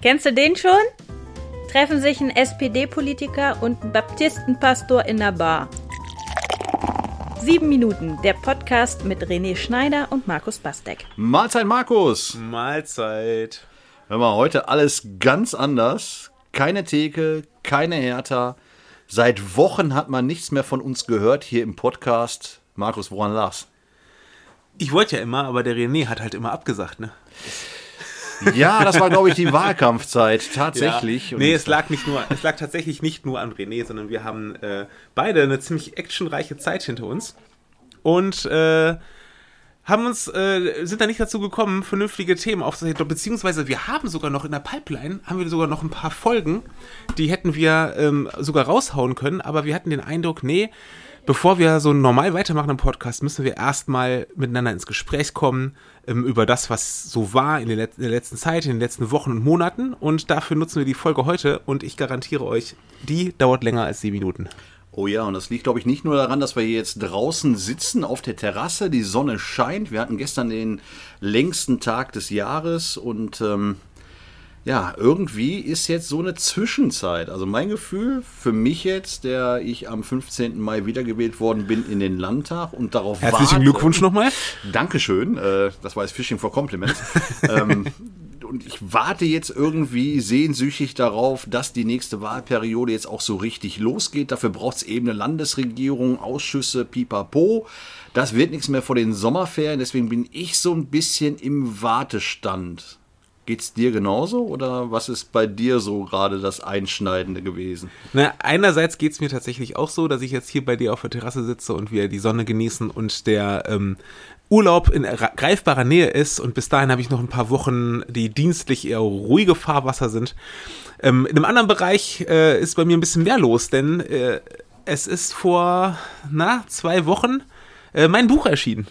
Kennst du den schon? Treffen sich ein SPD-Politiker und ein Baptistenpastor in der Bar. Sieben Minuten, der Podcast mit René Schneider und Markus Bastek. Mahlzeit, Markus. Mahlzeit. Hör mal, heute alles ganz anders. Keine Theke, keine Hertha. Seit Wochen hat man nichts mehr von uns gehört hier im Podcast. Markus, woran lag's? Ich wollte ja immer, aber der René hat halt immer abgesagt, ne? Ja, das war, glaube ich, die Wahlkampfzeit, tatsächlich. Ja. Nee, es lag nicht nur, es lag tatsächlich nicht nur an René, sondern wir haben äh, beide eine ziemlich actionreiche Zeit hinter uns. Und äh, haben uns, äh, sind da nicht dazu gekommen, vernünftige Themen aufzusetzen, beziehungsweise wir haben sogar noch in der Pipeline, haben wir sogar noch ein paar Folgen, die hätten wir ähm, sogar raushauen können, aber wir hatten den Eindruck, nee, bevor wir so normal weitermachen im Podcast, müssen wir erstmal miteinander ins Gespräch kommen ähm, über das, was so war in, in, der letzten Zeit, in den letzten Wochen und Monaten. Und dafür nutzen wir die Folge heute und ich garantiere euch, die dauert länger als sieben Minuten. Oh ja, und das liegt, glaube ich, nicht nur daran, dass wir hier jetzt draußen sitzen auf der Terrasse, die Sonne scheint. Wir hatten gestern den längsten Tag des Jahres und ähm, ja, irgendwie ist jetzt so eine Zwischenzeit. Also mein Gefühl für mich jetzt, der ich am 15. Mai wiedergewählt worden bin in den Landtag und darauf Herzlichen warte, Glückwunsch nochmal. Dankeschön. Äh, das war jetzt Fishing for Compliments. ähm, und ich warte jetzt irgendwie sehnsüchtig darauf, dass die nächste Wahlperiode jetzt auch so richtig losgeht. Dafür braucht es eben eine Landesregierung, Ausschüsse, pipapo. Das wird nichts mehr vor den Sommerferien. Deswegen bin ich so ein bisschen im Wartestand. Geht's dir genauso oder was ist bei dir so gerade das Einschneidende gewesen? Na, einerseits geht's mir tatsächlich auch so, dass ich jetzt hier bei dir auf der Terrasse sitze und wir die Sonne genießen und der ähm, Urlaub in greifbarer Nähe ist und bis dahin habe ich noch ein paar Wochen, die dienstlich eher ruhige Fahrwasser sind. Ähm, in einem anderen Bereich äh, ist bei mir ein bisschen mehr los, denn äh, es ist vor na, zwei Wochen äh, mein Buch erschienen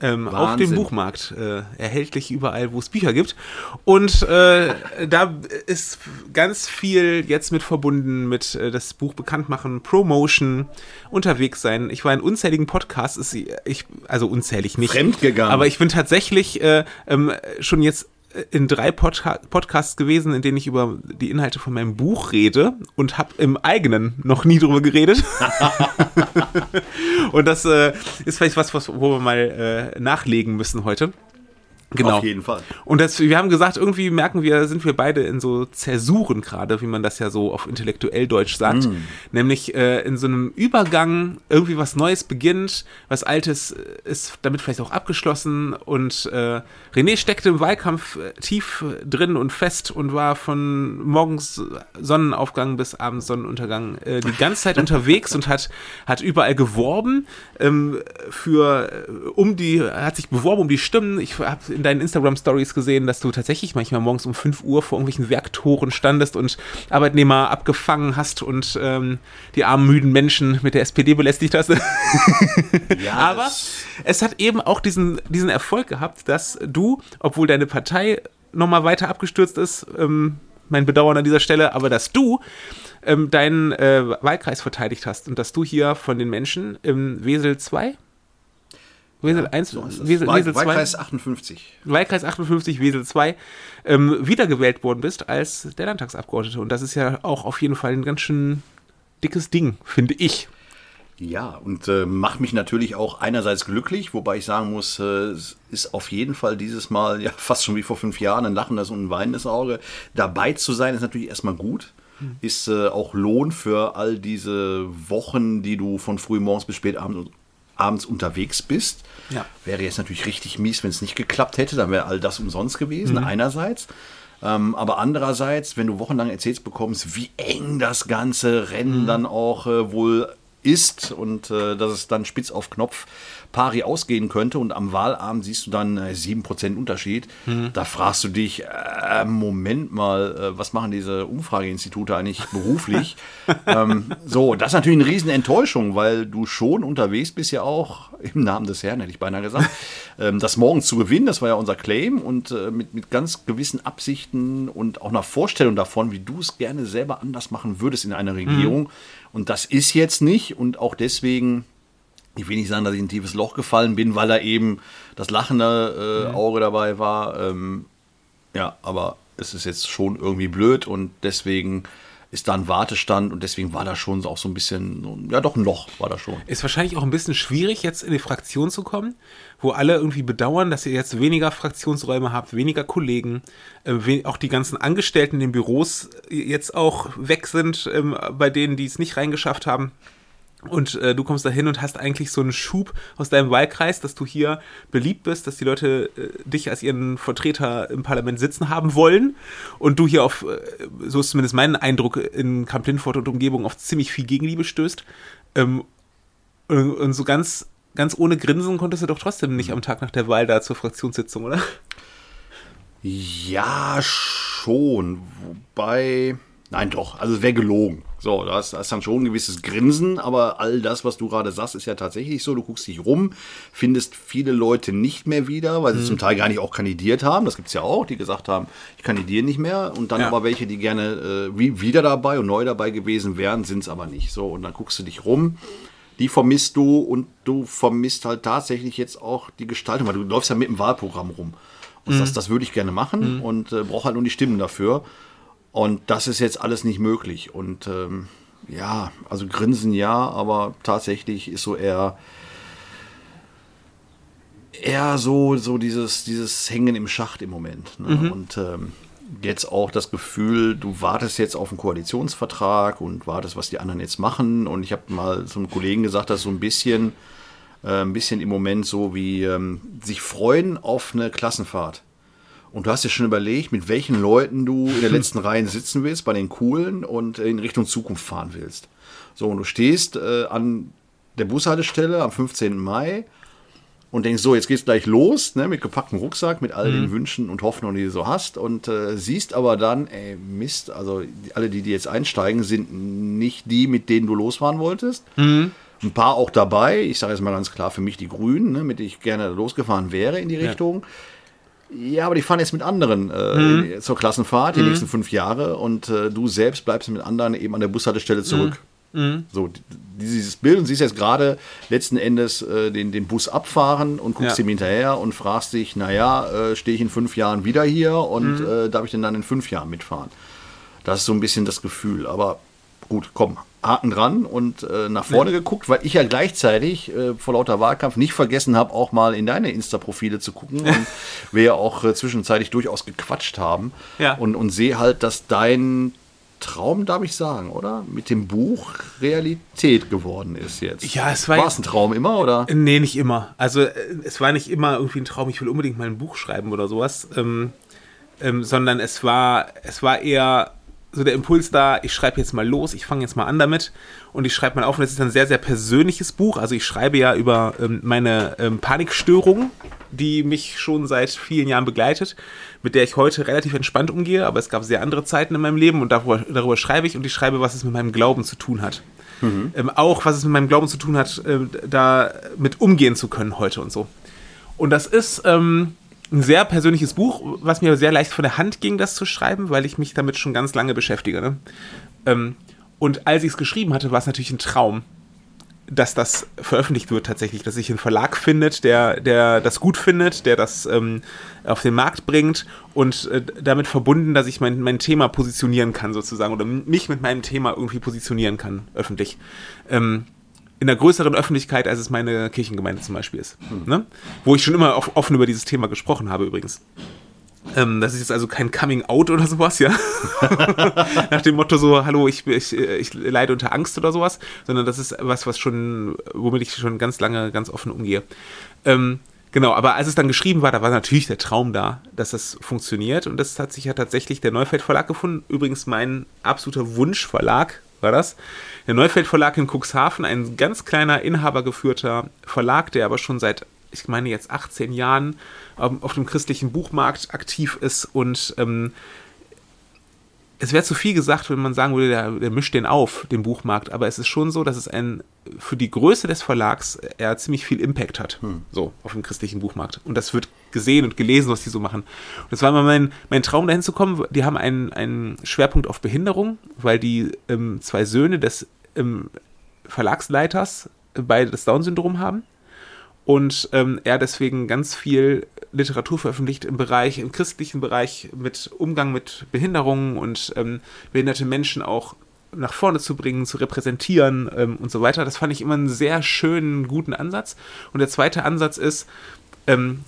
ähm, auf dem Buchmarkt äh, erhältlich überall, wo es Bücher gibt. Und äh, da ist ganz viel jetzt mit verbunden mit äh, das Buch bekannt machen, Promotion, unterwegs sein. Ich war in unzähligen Podcasts, ist, ich, also unzählig nicht. Fremdgegangen. Aber ich bin tatsächlich äh, ähm, schon jetzt in drei Podca Podcasts gewesen, in denen ich über die Inhalte von meinem Buch rede und habe im eigenen noch nie drüber geredet. und das äh, ist vielleicht was, was, wo wir mal äh, nachlegen müssen heute. Genau. Auf jeden Fall. Und das, wir haben gesagt, irgendwie merken wir, sind wir beide in so Zäsuren gerade, wie man das ja so auf intellektuell Deutsch sagt. Mm. Nämlich äh, in so einem Übergang irgendwie was Neues beginnt, was Altes ist damit vielleicht auch abgeschlossen. Und äh, René steckte im Wahlkampf äh, tief drin und fest und war von morgens Sonnenaufgang bis abends Sonnenuntergang äh, die ganze Zeit unterwegs und hat, hat überall geworben ähm, für äh, um die, hat sich beworben um die Stimmen. Ich habe in deinen Instagram-Stories gesehen, dass du tatsächlich manchmal morgens um 5 Uhr vor irgendwelchen Werktoren standest und Arbeitnehmer abgefangen hast und ähm, die armen, müden Menschen mit der SPD belästigt hast. ja, Aber es hat eben auch diesen, diesen Erfolg gehabt, dass du, obwohl deine Partei nochmal weiter abgestürzt ist, ähm, mein Bedauern an dieser Stelle, aber dass du ähm, deinen äh, Wahlkreis verteidigt hast und dass du hier von den Menschen im Wesel 2 Wesel ja, 1, so Wesel, Wesel 2. Wahlkreis 58. Wahlkreis 58, Wesel 2, ähm, wiedergewählt worden bist als der Landtagsabgeordnete. Und das ist ja auch auf jeden Fall ein ganz schön dickes Ding, finde ich. Ja, und äh, macht mich natürlich auch einerseits glücklich, wobei ich sagen muss, äh, es ist auf jeden Fall dieses Mal, ja, fast schon wie vor fünf Jahren, ein lachendes und ein weinendes Auge. Dabei zu sein, ist natürlich erstmal gut. Hm. Ist äh, auch Lohn für all diese Wochen, die du von früh morgens bis spät abends abends unterwegs bist. Ja. Wäre jetzt natürlich richtig mies, wenn es nicht geklappt hätte, dann wäre all das umsonst gewesen, mhm. einerseits. Ähm, aber andererseits, wenn du wochenlang erzählt bekommst, wie eng das ganze Rennen mhm. dann auch äh, wohl ist und äh, dass es dann spitz auf Knopf pari ausgehen könnte und am Wahlabend siehst du dann äh, 7% Unterschied. Mhm. Da fragst du dich, äh, Moment mal, äh, was machen diese Umfrageinstitute eigentlich beruflich? ähm, so, das ist natürlich eine riesen Enttäuschung, weil du schon unterwegs bist ja auch, im Namen des Herrn hätte ich beinahe gesagt, ähm, das morgen zu gewinnen, das war ja unser Claim und äh, mit, mit ganz gewissen Absichten und auch einer Vorstellung davon, wie du es gerne selber anders machen würdest in einer Regierung. Mhm. Und das ist jetzt nicht und auch deswegen ich will nicht sagen, dass ich in ein tiefes Loch gefallen bin, weil da eben das lachende äh, Auge dabei war. Ähm, ja, aber es ist jetzt schon irgendwie blöd und deswegen ist da ein Wartestand und deswegen war da schon auch so ein bisschen, ja doch ein Loch war da schon. Ist wahrscheinlich auch ein bisschen schwierig, jetzt in die Fraktion zu kommen, wo alle irgendwie bedauern, dass ihr jetzt weniger Fraktionsräume habt, weniger Kollegen, äh, auch die ganzen Angestellten in den Büros jetzt auch weg sind, ähm, bei denen, die es nicht reingeschafft haben. Und äh, du kommst da hin und hast eigentlich so einen Schub aus deinem Wahlkreis, dass du hier beliebt bist, dass die Leute äh, dich als ihren Vertreter im Parlament sitzen haben wollen. Und du hier auf, äh, so ist zumindest mein Eindruck, in Kamp Lindfort und Umgebung auf ziemlich viel Gegenliebe stößt. Ähm, und, und so ganz, ganz ohne Grinsen konntest du doch trotzdem nicht am Tag nach der Wahl da zur Fraktionssitzung, oder? Ja, schon. Wobei. Nein, doch. Also es wäre gelogen. So, da hast dann schon ein gewisses Grinsen, aber all das, was du gerade sagst, ist ja tatsächlich so. Du guckst dich rum, findest viele Leute nicht mehr wieder, weil sie mhm. zum Teil gar nicht auch kandidiert haben. Das gibt es ja auch, die gesagt haben, ich kandidiere nicht mehr. Und dann ja. aber welche, die gerne äh, wieder dabei und neu dabei gewesen wären, sind es aber nicht. So, und dann guckst du dich rum. Die vermisst du und du vermisst halt tatsächlich jetzt auch die Gestaltung, weil du läufst ja mit dem Wahlprogramm rum. Und mhm. das, das würde ich gerne machen mhm. und äh, brauche halt nur die Stimmen dafür. Und das ist jetzt alles nicht möglich. Und ähm, ja, also Grinsen ja, aber tatsächlich ist so eher eher so, so dieses, dieses Hängen im Schacht im Moment. Ne? Mhm. Und ähm, jetzt auch das Gefühl, du wartest jetzt auf einen Koalitionsvertrag und wartest, was die anderen jetzt machen. Und ich habe mal zu einem Kollegen gesagt, dass so ein bisschen, äh, ein bisschen im Moment so wie ähm, sich freuen auf eine Klassenfahrt. Und du hast dir schon überlegt, mit welchen Leuten du in der letzten Reihe sitzen willst, bei den coolen und in Richtung Zukunft fahren willst. So, und du stehst äh, an der Bushaltestelle am 15. Mai und denkst, so, jetzt geht's gleich los, ne, mit gepacktem Rucksack, mit all mhm. den Wünschen und Hoffnungen, die du so hast. Und äh, siehst aber dann, ey, Mist, also die, alle, die, die jetzt einsteigen, sind nicht die, mit denen du losfahren wolltest. Mhm. Ein paar auch dabei, ich sage jetzt mal ganz klar für mich die Grünen, ne, mit denen ich gerne losgefahren wäre in die Richtung. Ja ja, aber die fahren jetzt mit anderen äh, mhm. zur Klassenfahrt die mhm. nächsten fünf Jahre und äh, du selbst bleibst mit anderen eben an der Bushaltestelle zurück. Mhm. So, dieses Bild und siehst jetzt gerade letzten Endes äh, den, den Bus abfahren und guckst ja. ihm hinterher und fragst dich, naja, äh, stehe ich in fünf Jahren wieder hier und mhm. äh, darf ich denn dann in fünf Jahren mitfahren? Das ist so ein bisschen das Gefühl. Aber gut, komm, Haken dran und äh, nach vorne ja. geguckt, weil ich ja gleichzeitig äh, vor lauter Wahlkampf nicht vergessen habe, auch mal in deine Insta-Profile zu gucken und wir ja auch äh, zwischenzeitlich durchaus gequatscht haben ja. und, und sehe halt, dass dein Traum, darf ich sagen, oder? Mit dem Buch Realität geworden ist jetzt. Ja, es war. War es ein Traum immer, oder? Nee, nicht immer. Also, äh, es war nicht immer irgendwie ein Traum, ich will unbedingt mal ein Buch schreiben oder sowas. Ähm, ähm, sondern es war, es war eher so der Impuls da, ich schreibe jetzt mal los, ich fange jetzt mal an damit und ich schreibe mal auf. Und es ist ein sehr, sehr persönliches Buch. Also ich schreibe ja über ähm, meine ähm, Panikstörung, die mich schon seit vielen Jahren begleitet, mit der ich heute relativ entspannt umgehe. Aber es gab sehr andere Zeiten in meinem Leben und darüber, darüber schreibe ich und ich schreibe, was es mit meinem Glauben zu tun hat. Mhm. Ähm, auch was es mit meinem Glauben zu tun hat, äh, da mit umgehen zu können heute und so. Und das ist ähm, ein sehr persönliches Buch, was mir sehr leicht von der Hand ging, das zu schreiben, weil ich mich damit schon ganz lange beschäftige. Ne? Ähm, und als ich es geschrieben hatte, war es natürlich ein Traum, dass das veröffentlicht wird tatsächlich, dass sich ein Verlag findet, der, der das gut findet, der das ähm, auf den Markt bringt und äh, damit verbunden, dass ich mein, mein Thema positionieren kann sozusagen oder mich mit meinem Thema irgendwie positionieren kann, öffentlich. Ähm, in der größeren Öffentlichkeit, als es meine Kirchengemeinde zum Beispiel ist. Mhm. Ne? Wo ich schon immer offen über dieses Thema gesprochen habe übrigens. Ähm, das ist jetzt also kein Coming Out oder sowas, ja. Nach dem Motto so, hallo, ich, ich, ich leide unter Angst oder sowas, sondern das ist was, was schon, womit ich schon ganz lange ganz offen umgehe. Ähm, genau, aber als es dann geschrieben war, da war natürlich der Traum da, dass das funktioniert und das hat sich ja tatsächlich der Neufeld Verlag gefunden. Übrigens mein absoluter Wunschverlag war das. Der Neufeld Verlag in Cuxhaven, ein ganz kleiner inhabergeführter Verlag, der aber schon seit, ich meine jetzt 18 Jahren ähm, auf dem christlichen Buchmarkt aktiv ist und ähm, es wäre zu viel gesagt, wenn man sagen würde, der, der, mischt den auf, den Buchmarkt, aber es ist schon so, dass es ein, für die Größe des Verlags er ziemlich viel Impact hat, hm. so, auf dem christlichen Buchmarkt. Und das wird gesehen und gelesen, was die so machen. Und das war immer mein, mein Traum, dahin zu kommen. Die haben einen, einen Schwerpunkt auf Behinderung, weil die ähm, zwei Söhne des ähm, Verlagsleiters beide das Down-Syndrom haben und ähm, er deswegen ganz viel Literatur veröffentlicht im Bereich, im christlichen Bereich mit Umgang mit Behinderungen und ähm, behinderte Menschen auch nach vorne zu bringen, zu repräsentieren ähm, und so weiter. Das fand ich immer einen sehr schönen, guten Ansatz. Und der zweite Ansatz ist, ähm,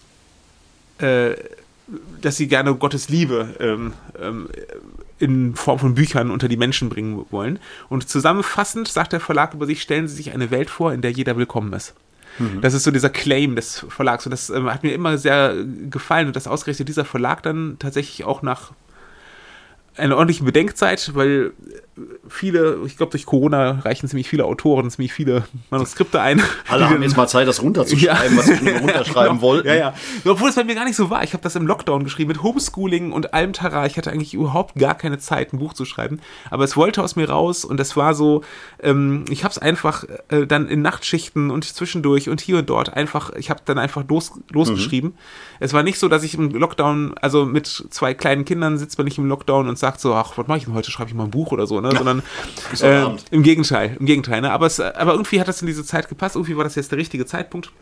äh, dass sie gerne Gottes Liebe ähm, ähm, in Form von Büchern unter die Menschen bringen wollen. Und zusammenfassend sagt der Verlag über sich, stellen sie sich eine Welt vor, in der jeder willkommen ist. Mhm. Das ist so dieser Claim des Verlags. Und das ähm, hat mir immer sehr gefallen. Und das ausgerechnet dieser Verlag dann tatsächlich auch nach einer ordentlichen Bedenkzeit, weil viele, ich glaube, durch Corona reichen ziemlich viele Autoren, ziemlich viele Manuskripte ein. Alle haben jetzt mal Zeit, das runterzuschreiben, ja. was sie runterschreiben genau. wollten. Ja, ja. Obwohl es bei mir gar nicht so war. Ich habe das im Lockdown geschrieben, mit Homeschooling und allem Tara. Ich hatte eigentlich überhaupt gar keine Zeit, ein Buch zu schreiben. Aber es wollte aus mir raus und es war so, ähm, ich habe es einfach äh, dann in Nachtschichten und zwischendurch und hier und dort einfach, ich habe dann einfach los, losgeschrieben. Mhm. Es war nicht so, dass ich im Lockdown, also mit zwei kleinen Kindern sitzt man nicht im Lockdown und sagt so, ach, was mache ich denn heute? Schreibe ich mal ein Buch oder so, ne? Sondern äh, im Gegenteil, im Gegenteil, ne? Aber, es, aber irgendwie hat das in diese Zeit gepasst, irgendwie war das jetzt der richtige Zeitpunkt.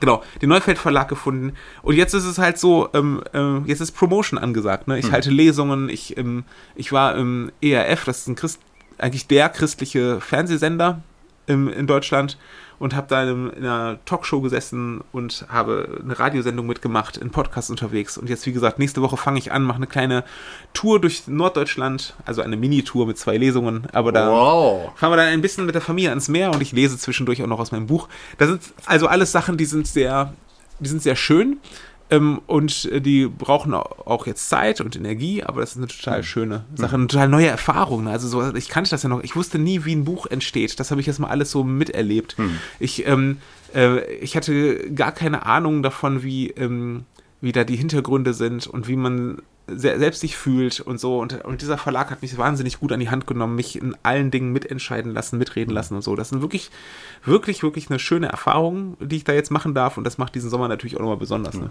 Genau, den Neufeld Verlag gefunden. Und jetzt ist es halt so, ähm, äh, jetzt ist Promotion angesagt. Ne? Ich hm. halte Lesungen, ich, ähm, ich war im ERF, das ist ein Christ, eigentlich der christliche Fernsehsender im, in Deutschland und habe da in, einer Talkshow gesessen und habe eine Radiosendung mitgemacht, in Podcast unterwegs. Und jetzt, wie gesagt, nächste Woche fange ich an, mache eine kleine Tour durch Norddeutschland, also eine Mini-Tour mit zwei Lesungen. Aber da wow. fahren wir dann ein bisschen mit der Familie ans Meer und ich lese zwischendurch auch noch aus meinem Buch. Das sind also alles Sachen, die sind sehr, die sind sehr schön. Ähm, und äh, die brauchen auch jetzt Zeit und Energie, aber das ist eine total hm. schöne Sache, eine total neue Erfahrung. Ne? Also so, ich kannte das ja noch, ich wusste nie, wie ein Buch entsteht. Das habe ich jetzt mal alles so miterlebt. Mhm. Ich, ähm, äh, ich hatte gar keine Ahnung davon, wie, ähm, wie da die Hintergründe sind und wie man selbst sich fühlt und so. Und, und dieser Verlag hat mich wahnsinnig gut an die Hand genommen, mich in allen Dingen mitentscheiden lassen, mitreden hm. lassen und so. Das sind wirklich, wirklich, wirklich eine schöne Erfahrung, die ich da jetzt machen darf. Und das macht diesen Sommer natürlich auch nochmal besonders. Ne?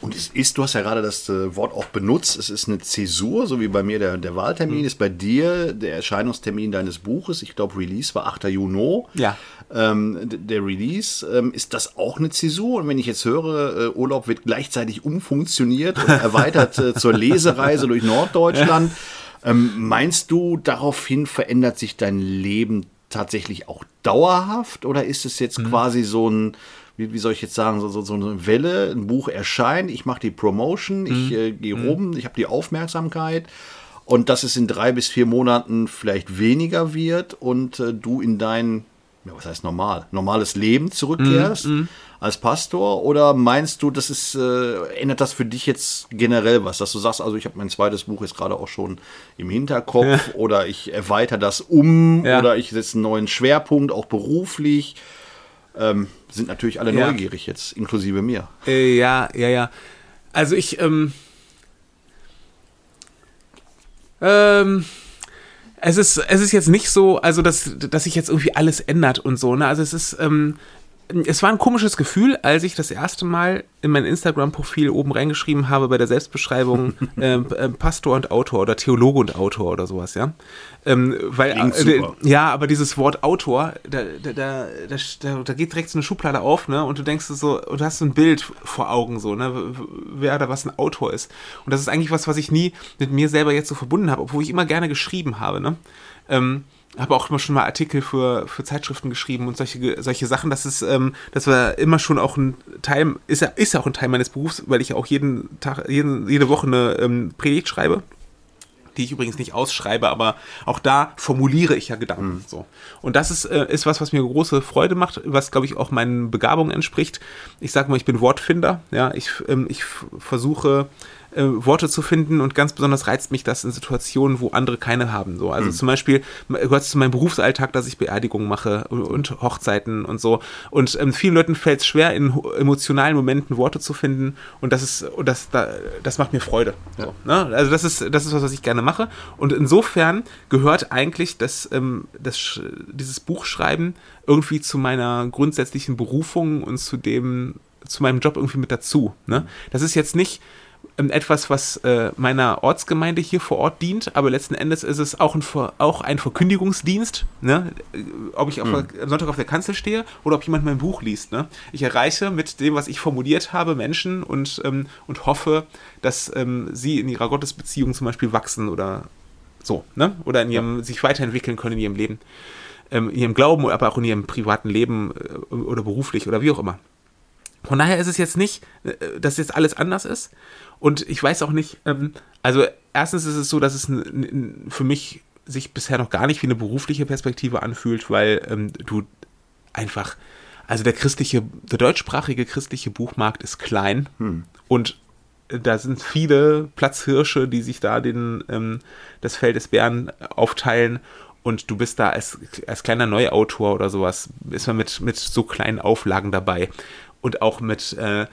Und es ist, du hast ja gerade das äh, Wort auch benutzt, es ist eine Zäsur, so wie bei mir der, der Wahltermin, mhm. ist bei dir der Erscheinungstermin deines Buches, ich glaube Release war 8. Juni. Ja. Ähm, der Release, ähm, ist das auch eine Zäsur? Und wenn ich jetzt höre, äh, Urlaub wird gleichzeitig umfunktioniert und erweitert äh, zur Lesereise durch Norddeutschland, ja. ähm, meinst du, daraufhin verändert sich dein Leben tatsächlich auch dauerhaft oder ist es jetzt mhm. quasi so ein wie, wie soll ich jetzt sagen, so, so, so eine Welle, ein Buch erscheint, ich mache die Promotion, ich mhm. äh, gehe mhm. rum, ich habe die Aufmerksamkeit und dass es in drei bis vier Monaten vielleicht weniger wird und äh, du in dein, ja, was heißt normal, normales Leben zurückkehrst mhm. mhm. als Pastor oder meinst du, das ist, äh, ändert das für dich jetzt generell was, dass du sagst, also ich habe mein zweites Buch jetzt gerade auch schon im Hinterkopf ja. oder ich erweitere das um ja. oder ich setze einen neuen Schwerpunkt, auch beruflich ähm, sind natürlich alle ja. neugierig jetzt, inklusive mir. Äh, ja, ja, ja. Also ich, ähm, ähm, es ist, es ist jetzt nicht so, also dass, dass sich jetzt irgendwie alles ändert und so, ne? Also es ist, ähm, es war ein komisches Gefühl, als ich das erste Mal in mein Instagram-Profil oben reingeschrieben habe bei der Selbstbeschreibung äh, äh, Pastor und Autor oder Theologe und Autor oder sowas, ja. Ähm, weil, äh, ja, aber dieses Wort Autor, da, da, da, da, da geht direkt so eine Schublade auf, ne? Und du denkst so, und du hast so ein Bild vor Augen, so, ne? Wer da was ein Autor ist. Und das ist eigentlich was, was ich nie mit mir selber jetzt so verbunden habe, obwohl ich immer gerne geschrieben habe, ne? Ähm, habe auch immer schon mal Artikel für, für Zeitschriften geschrieben und solche, solche Sachen. Das ist, ähm, das war immer schon auch ein Teil, ist ja, ist auch ein Teil meines Berufs, weil ich ja auch jeden Tag, jeden, jede Woche eine ähm, Predigt schreibe die ich übrigens nicht ausschreibe, aber auch da formuliere ich ja Gedanken. Mhm. So. Und das ist, äh, ist was, was mir große Freude macht, was, glaube ich, auch meinen Begabungen entspricht. Ich sage mal, ich bin Wortfinder. Ja, ich, ähm, ich versuche äh, Worte zu finden und ganz besonders reizt mich das in Situationen, wo andere keine haben. So. Also mhm. zum Beispiel gehört es zu meinem Berufsalltag, dass ich Beerdigungen mache und, und Hochzeiten und so. Und ähm, vielen Leuten fällt es schwer, in emotionalen Momenten Worte zu finden und das ist, und das, da, das macht mir Freude. So, ne? Also das ist, das ist was, was ich gerne mache. Und insofern gehört eigentlich das, ähm, das, dieses Buchschreiben irgendwie zu meiner grundsätzlichen Berufung und zu dem, zu meinem Job irgendwie mit dazu. Ne? Das ist jetzt nicht etwas, was äh, meiner Ortsgemeinde hier vor Ort dient, aber letzten Endes ist es auch ein, auch ein Verkündigungsdienst, ne? ob ich der, am Sonntag auf der Kanzel stehe oder ob jemand mein Buch liest. Ne? Ich erreiche mit dem, was ich formuliert habe, Menschen und, ähm, und hoffe, dass ähm, sie in ihrer Gottesbeziehung zum Beispiel wachsen oder so, ne? oder in ihrem, ja. sich weiterentwickeln können in ihrem Leben, ähm, in ihrem Glauben, aber auch in ihrem privaten Leben äh, oder beruflich oder wie auch immer. Von daher ist es jetzt nicht, äh, dass jetzt alles anders ist. Und ich weiß auch nicht, ähm, also erstens ist es so, dass es für mich sich bisher noch gar nicht wie eine berufliche Perspektive anfühlt, weil ähm, du einfach, also der christliche, der deutschsprachige christliche Buchmarkt ist klein hm. und da sind viele Platzhirsche, die sich da den, ähm, das Feld des Bären aufteilen und du bist da als, als kleiner Neuautor oder sowas, ist man mit, mit so kleinen Auflagen dabei und auch mit äh,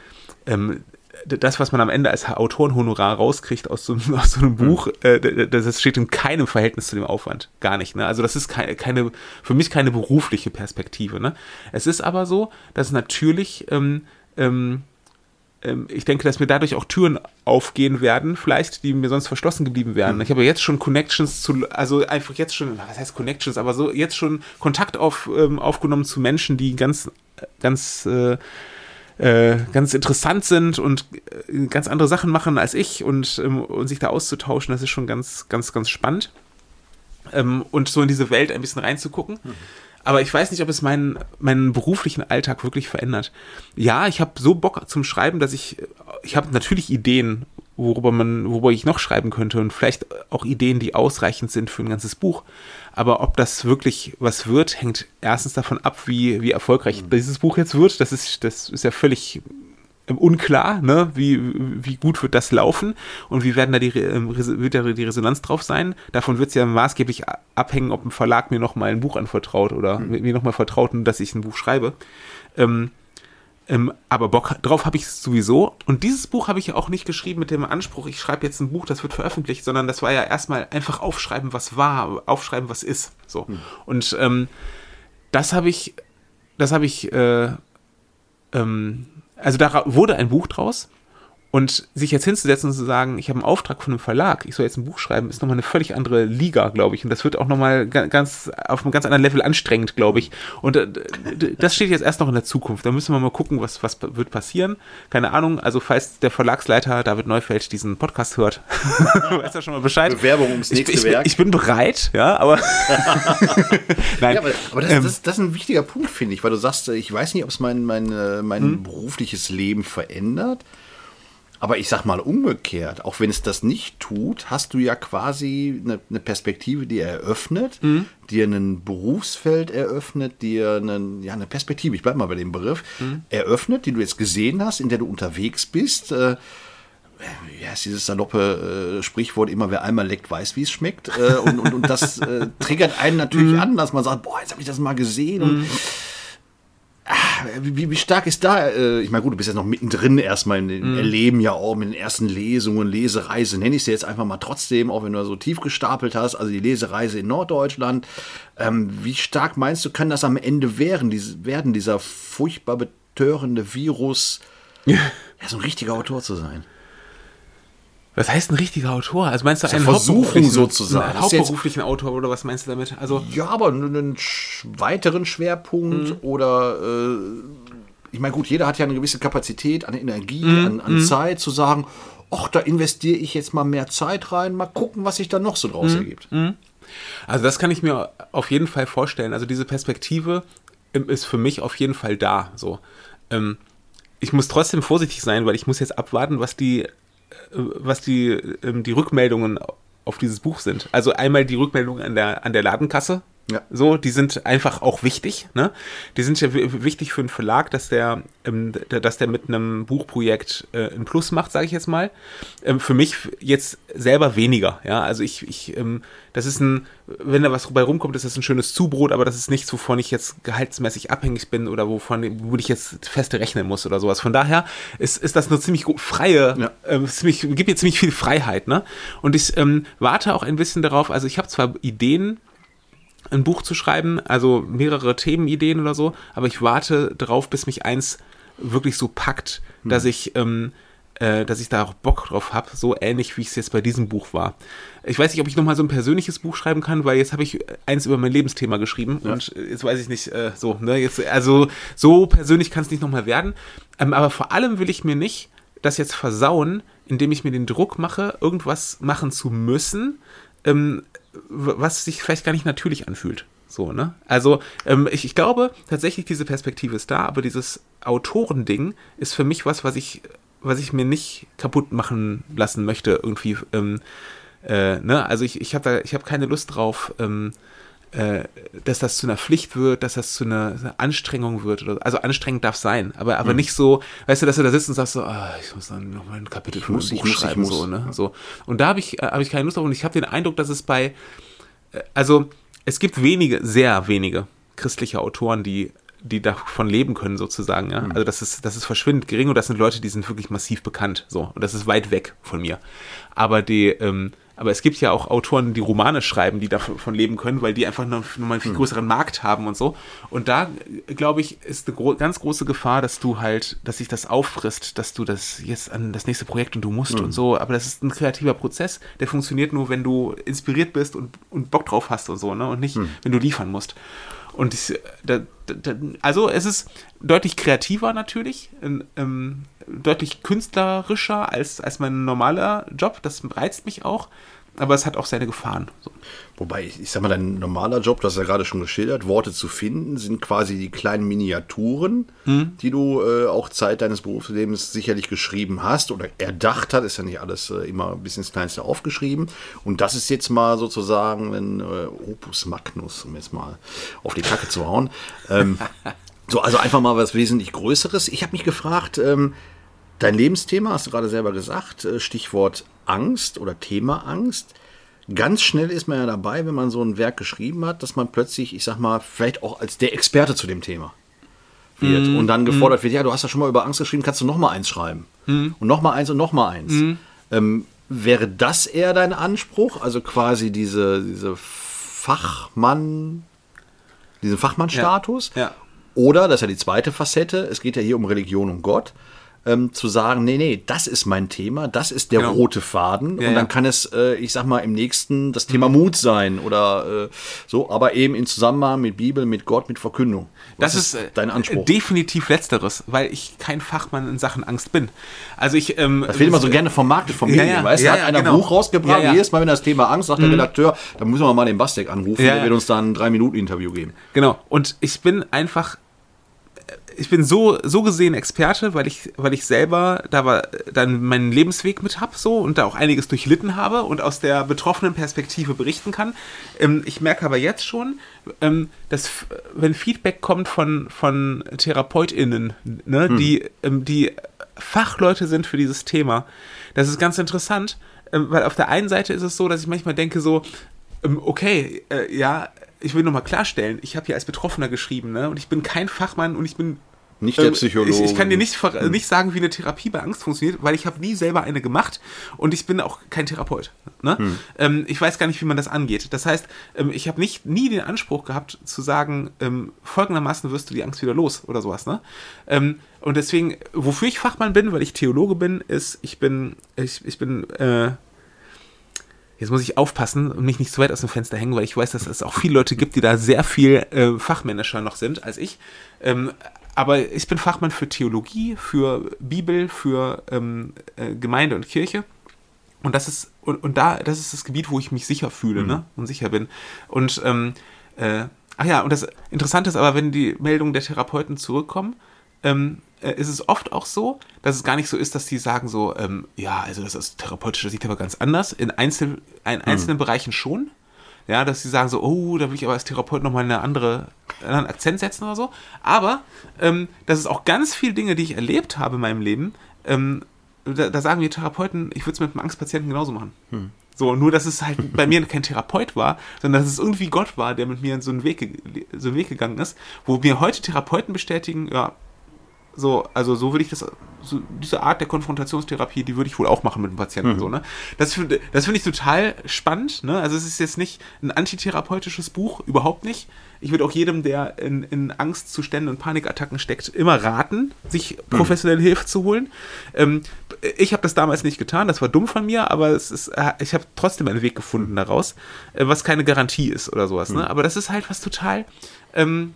ähm, das, was man am Ende als Autorenhonorar rauskriegt aus so, aus so einem hm. Buch, äh, das steht in keinem Verhältnis zu dem Aufwand. Gar nicht. Ne? Also das ist keine, keine, für mich keine berufliche Perspektive. Ne? Es ist aber so, dass natürlich ähm, ähm, ähm, ich denke, dass mir dadurch auch Türen aufgehen werden, vielleicht, die mir sonst verschlossen geblieben wären. Mhm. Ich habe jetzt schon Connections zu, also einfach jetzt schon, was heißt Connections, aber so jetzt schon Kontakt auf, ähm, aufgenommen zu Menschen, die ganz, ganz, äh, äh, ganz interessant sind und äh, ganz andere Sachen machen als ich und, ähm, und sich da auszutauschen, das ist schon ganz, ganz, ganz spannend. Ähm, und so in diese Welt ein bisschen reinzugucken. Mhm. Aber ich weiß nicht, ob es meinen, meinen beruflichen Alltag wirklich verändert. Ja, ich habe so Bock zum Schreiben, dass ich, ich habe natürlich Ideen, worüber man, worüber ich noch schreiben könnte und vielleicht auch Ideen, die ausreichend sind für ein ganzes Buch. Aber ob das wirklich was wird, hängt erstens davon ab, wie, wie erfolgreich mhm. dieses Buch jetzt wird. Das ist, das ist ja völlig unklar, ne? wie, wie gut wird das laufen und wie werden da die, ähm, wird da die Resonanz drauf sein. Davon wird es ja maßgeblich abhängen, ob ein Verlag mir nochmal ein Buch anvertraut oder mhm. mir nochmal vertraut, dass ich ein Buch schreibe. Ähm, ähm, aber Bock drauf habe ich sowieso. Und dieses Buch habe ich ja auch nicht geschrieben mit dem Anspruch, ich schreibe jetzt ein Buch, das wird veröffentlicht, sondern das war ja erstmal einfach aufschreiben, was war, aufschreiben, was ist. So. Mhm. Und ähm, das habe ich, das habe ich äh, ähm, also da wurde ein Buch draus und sich jetzt hinzusetzen und zu sagen, ich habe einen Auftrag von einem Verlag, ich soll jetzt ein Buch schreiben, ist nochmal eine völlig andere Liga, glaube ich. Und das wird auch nochmal ganz auf einem ganz anderen Level anstrengend, glaube ich. Und äh, das steht jetzt erst noch in der Zukunft. Da müssen wir mal gucken, was, was wird passieren. Keine Ahnung. Also, falls der Verlagsleiter David Neufeld diesen Podcast hört, weiß er schon mal Bescheid. Bewerbung ums nächste ich, ich, Werk. Ich bin bereit, ja, aber. Nein. Ja, aber, aber das, ähm, das, das, ist ein wichtiger Punkt, finde ich, weil du sagst, ich weiß nicht, ob es mein, mein, äh, mein hm? berufliches Leben verändert. Aber ich sag mal umgekehrt, auch wenn es das nicht tut, hast du ja quasi eine, eine Perspektive, die eröffnet, mhm. dir ein Berufsfeld eröffnet, dir einen, ja, eine Perspektive, ich bleib mal bei dem Begriff, mhm. eröffnet, die du jetzt gesehen hast, in der du unterwegs bist. Äh, ja, ist dieses saloppe äh, Sprichwort immer, wer einmal leckt, weiß, wie es schmeckt. Äh, und, und, und das äh, triggert einen natürlich mhm. an, dass man sagt, boah, jetzt habe ich das mal gesehen. Und mhm. Wie, wie stark ist da, äh, ich meine, gut, du bist jetzt noch mittendrin erstmal in den mm. Erleben ja auch mit den ersten Lesungen, Lesereise, nenne ich sie jetzt einfach mal trotzdem, auch wenn du so tief gestapelt hast, also die Lesereise in Norddeutschland. Ähm, wie stark meinst du, kann das am Ende werden, diese, werden dieser furchtbar betörende Virus, ja, so ein richtiger Autor zu sein? Was heißt ein richtiger Autor? Also meinst du einen Versuchen sozusagen. Einen hauptberuflichen Autor oder was meinst du damit? Also ja, aber einen weiteren Schwerpunkt mhm. oder äh, ich meine, gut, jeder hat ja eine gewisse Kapazität an Energie, mhm. an, an mhm. Zeit zu sagen, ach, da investiere ich jetzt mal mehr Zeit rein, mal gucken, was sich da noch so draus mhm. ergibt. Mhm. Also das kann ich mir auf jeden Fall vorstellen. Also diese Perspektive ähm, ist für mich auf jeden Fall da. So. Ähm, ich muss trotzdem vorsichtig sein, weil ich muss jetzt abwarten, was die was die, ähm, die Rückmeldungen auf dieses Buch sind. Also einmal die Rückmeldungen an der, an der Ladenkasse, ja. So, die sind einfach auch wichtig. Ne? Die sind ja wichtig für einen Verlag, dass der, ähm, dass der mit einem Buchprojekt äh, ein Plus macht, sage ich jetzt mal. Ähm, für mich jetzt selber weniger. Ja, also ich, ich, ähm, das ist ein, wenn da was bei rumkommt, ist das ein schönes Zubrot, aber das ist nichts, wovon ich jetzt gehaltsmäßig abhängig bin oder wovon, wo ich jetzt feste rechnen muss oder sowas. Von daher ist, ist das eine ziemlich freie, ja. äh, ziemlich, gibt mir ziemlich viel Freiheit. Ne? Und ich ähm, warte auch ein bisschen darauf. Also ich habe zwar Ideen ein Buch zu schreiben, also mehrere Themenideen oder so, aber ich warte drauf, bis mich eins wirklich so packt, hm. dass ich ähm, äh, dass ich da auch Bock drauf habe, so ähnlich wie es jetzt bei diesem Buch war. Ich weiß nicht, ob ich nochmal so ein persönliches Buch schreiben kann, weil jetzt habe ich eins über mein Lebensthema geschrieben ja. und jetzt weiß ich nicht, äh, so, ne, jetzt, also so persönlich kann es nicht nochmal werden. Ähm, aber vor allem will ich mir nicht das jetzt versauen, indem ich mir den Druck mache, irgendwas machen zu müssen, ähm, was sich vielleicht gar nicht natürlich anfühlt. So, ne? Also, ähm, ich, ich glaube tatsächlich, diese Perspektive ist da, aber dieses Autorending ist für mich was, was ich, was ich mir nicht kaputt machen lassen möchte, irgendwie. Ähm, äh, ne? Also ich, ich habe da, ich habe keine Lust drauf, ähm, äh, dass das zu einer Pflicht wird, dass das zu einer, Anstrengung wird. Oder, also anstrengend darf sein, aber, aber mhm. nicht so, weißt du, dass du da sitzt und sagst so, ah, ich muss dann noch mal ein Kapitel für ein Buch muss, schreiben. So, ne? so. Und da habe ich, äh, hab ich keine Lust drauf und ich habe den Eindruck, dass es bei, äh, also es gibt wenige, sehr wenige christliche Autoren, die die davon leben können, sozusagen. Ja? Mhm. Also das ist, das ist verschwindend gering und das sind Leute, die sind wirklich massiv bekannt. So. Und das ist weit weg von mir. Aber die, ähm, aber es gibt ja auch Autoren, die Romane schreiben, die davon leben können, weil die einfach noch, noch mal einen viel hm. größeren Markt haben und so. Und da, glaube ich, ist eine gro ganz große Gefahr, dass du halt, dass sich das auffrisst, dass du das jetzt an das nächste Projekt und du musst mhm. und so. Aber das ist ein kreativer Prozess, der funktioniert nur, wenn du inspiriert bist und, und Bock drauf hast und so, ne? Und nicht, mhm. wenn du liefern musst. Und ich, da, da, also es ist deutlich kreativer natürlich, ähm, deutlich künstlerischer als, als mein normaler Job. Das reizt mich auch aber es hat auch seine Gefahren. So. Wobei, ich sag mal, dein normaler Job, du hast ja gerade schon geschildert, Worte zu finden, sind quasi die kleinen Miniaturen, hm. die du äh, auch Zeit deines Berufslebens sicherlich geschrieben hast oder erdacht hast. Ist ja nicht alles äh, immer bis ins Kleinste aufgeschrieben. Und das ist jetzt mal sozusagen ein äh, Opus Magnus, um jetzt mal auf die Kacke zu hauen. Ähm, so, also einfach mal was wesentlich Größeres. Ich habe mich gefragt, ähm, dein Lebensthema, hast du gerade selber gesagt, äh, Stichwort Angst oder Thema Angst. Ganz schnell ist man ja dabei, wenn man so ein Werk geschrieben hat, dass man plötzlich, ich sag mal, vielleicht auch als der Experte zu dem Thema wird mm, und dann gefordert mm. wird, ja, du hast ja schon mal über Angst geschrieben, kannst du noch mal eins schreiben mm. und noch mal eins und noch mal eins. Mhm. Ähm, wäre das eher dein Anspruch, also quasi diese, diese Fachmann, diesen Fachmannstatus? Ja, ja. Oder, das ist ja die zweite Facette, es geht ja hier um Religion und Gott ähm, zu sagen, nee, nee, das ist mein Thema, das ist der genau. rote Faden. Ja, und dann ja. kann es, äh, ich sag mal, im nächsten das Thema Mut sein oder äh, so, aber eben in Zusammenhang mit Bibel, mit Gott, mit Verkündung. Was das ist, ist dein Anspruch. Definitiv letzteres, weil ich kein Fachmann in Sachen Angst bin. Also ich. Ähm, das wird immer so gerne vermarktet von mir, ja, weißt du? hat einer genau. Buch rausgebracht, jedes Mal, wenn das Thema Angst, sagt mhm. der Redakteur, dann müssen wir mal den Bastek anrufen, der wird uns dann ein drei Minuten Interview geben. Genau. Und ich bin einfach ich bin so, so gesehen Experte, weil ich, weil ich selber da war, dann meinen Lebensweg mit hab so und da auch einiges durchlitten habe und aus der betroffenen Perspektive berichten kann. Ähm, ich merke aber jetzt schon, ähm, dass wenn Feedback kommt von, von TherapeutInnen, ne, hm. die, ähm, die Fachleute sind für dieses Thema, das ist ganz interessant, ähm, weil auf der einen Seite ist es so, dass ich manchmal denke so, ähm, okay, äh, ja, ich will nochmal klarstellen, ich habe hier als Betroffener geschrieben, ne? Und ich bin kein Fachmann und ich bin nicht der ähm, Psychologe. Ich, ich, kann dir nicht, hm. nicht sagen, wie eine Therapie bei Angst funktioniert, weil ich habe nie selber eine gemacht und ich bin auch kein Therapeut. Ne? Hm. Ähm, ich weiß gar nicht, wie man das angeht. Das heißt, ähm, ich habe nicht nie den Anspruch gehabt zu sagen, ähm, folgendermaßen wirst du die Angst wieder los oder sowas. Ne? Und deswegen, wofür ich Fachmann bin, weil ich Theologe bin, ist, ich bin, ich, ich bin äh, Jetzt muss ich aufpassen und mich nicht zu weit aus dem Fenster hängen, weil ich weiß, dass es auch viele Leute gibt, die da sehr viel äh, fachmännischer noch sind als ich. Ähm, aber ich bin Fachmann für Theologie, für Bibel, für ähm, äh, Gemeinde und Kirche. Und das ist, und, und da, das ist das Gebiet, wo ich mich sicher fühle, mhm. ne? Und sicher bin. Und ähm, äh, ach ja, und das Interessante ist aber, wenn die Meldungen der Therapeuten zurückkommen, ähm, äh, ist es oft auch so, dass es gar nicht so ist, dass die sagen so, ähm, ja, also das ist therapeutischer Sicht aber ganz anders. In, Einzel, in einzelnen mhm. Bereichen schon. Ja, dass sie sagen so, oh, da will ich aber als Therapeut nochmal eine andere, einen anderen Akzent setzen oder so. Aber ähm, das ist auch ganz viele Dinge, die ich erlebt habe in meinem Leben. Ähm, da, da, sagen wir Therapeuten, ich würde es mit einem Angstpatienten genauso machen. Hm. So, nur dass es halt bei mir kein Therapeut war, sondern dass es irgendwie Gott war, der mit mir in so einen Weg, so einen Weg gegangen ist, wo mir heute Therapeuten bestätigen, ja, So, also so würde ich das, so diese Art der Konfrontationstherapie, die würde ich wohl auch machen mit dem Patienten. Mhm. So, ne? Das, finde- das finde ich total spannend. Ne? Also es ist jetzt nicht ein antitherapeutisches Buch, überhaupt nicht. Ich würde auch jedem, der in, in Angstzuständen und Panikattacken steckt, immer raten, sich professionelle Hilfe zu holen. Ähm, ich habe das damals nicht getan, das war dumm von mir, aber es ist, äh, ich habe trotzdem einen Weg gefunden daraus, äh, was keine Garantie ist oder sowas. Ne? Aber das ist halt was total. Ähm,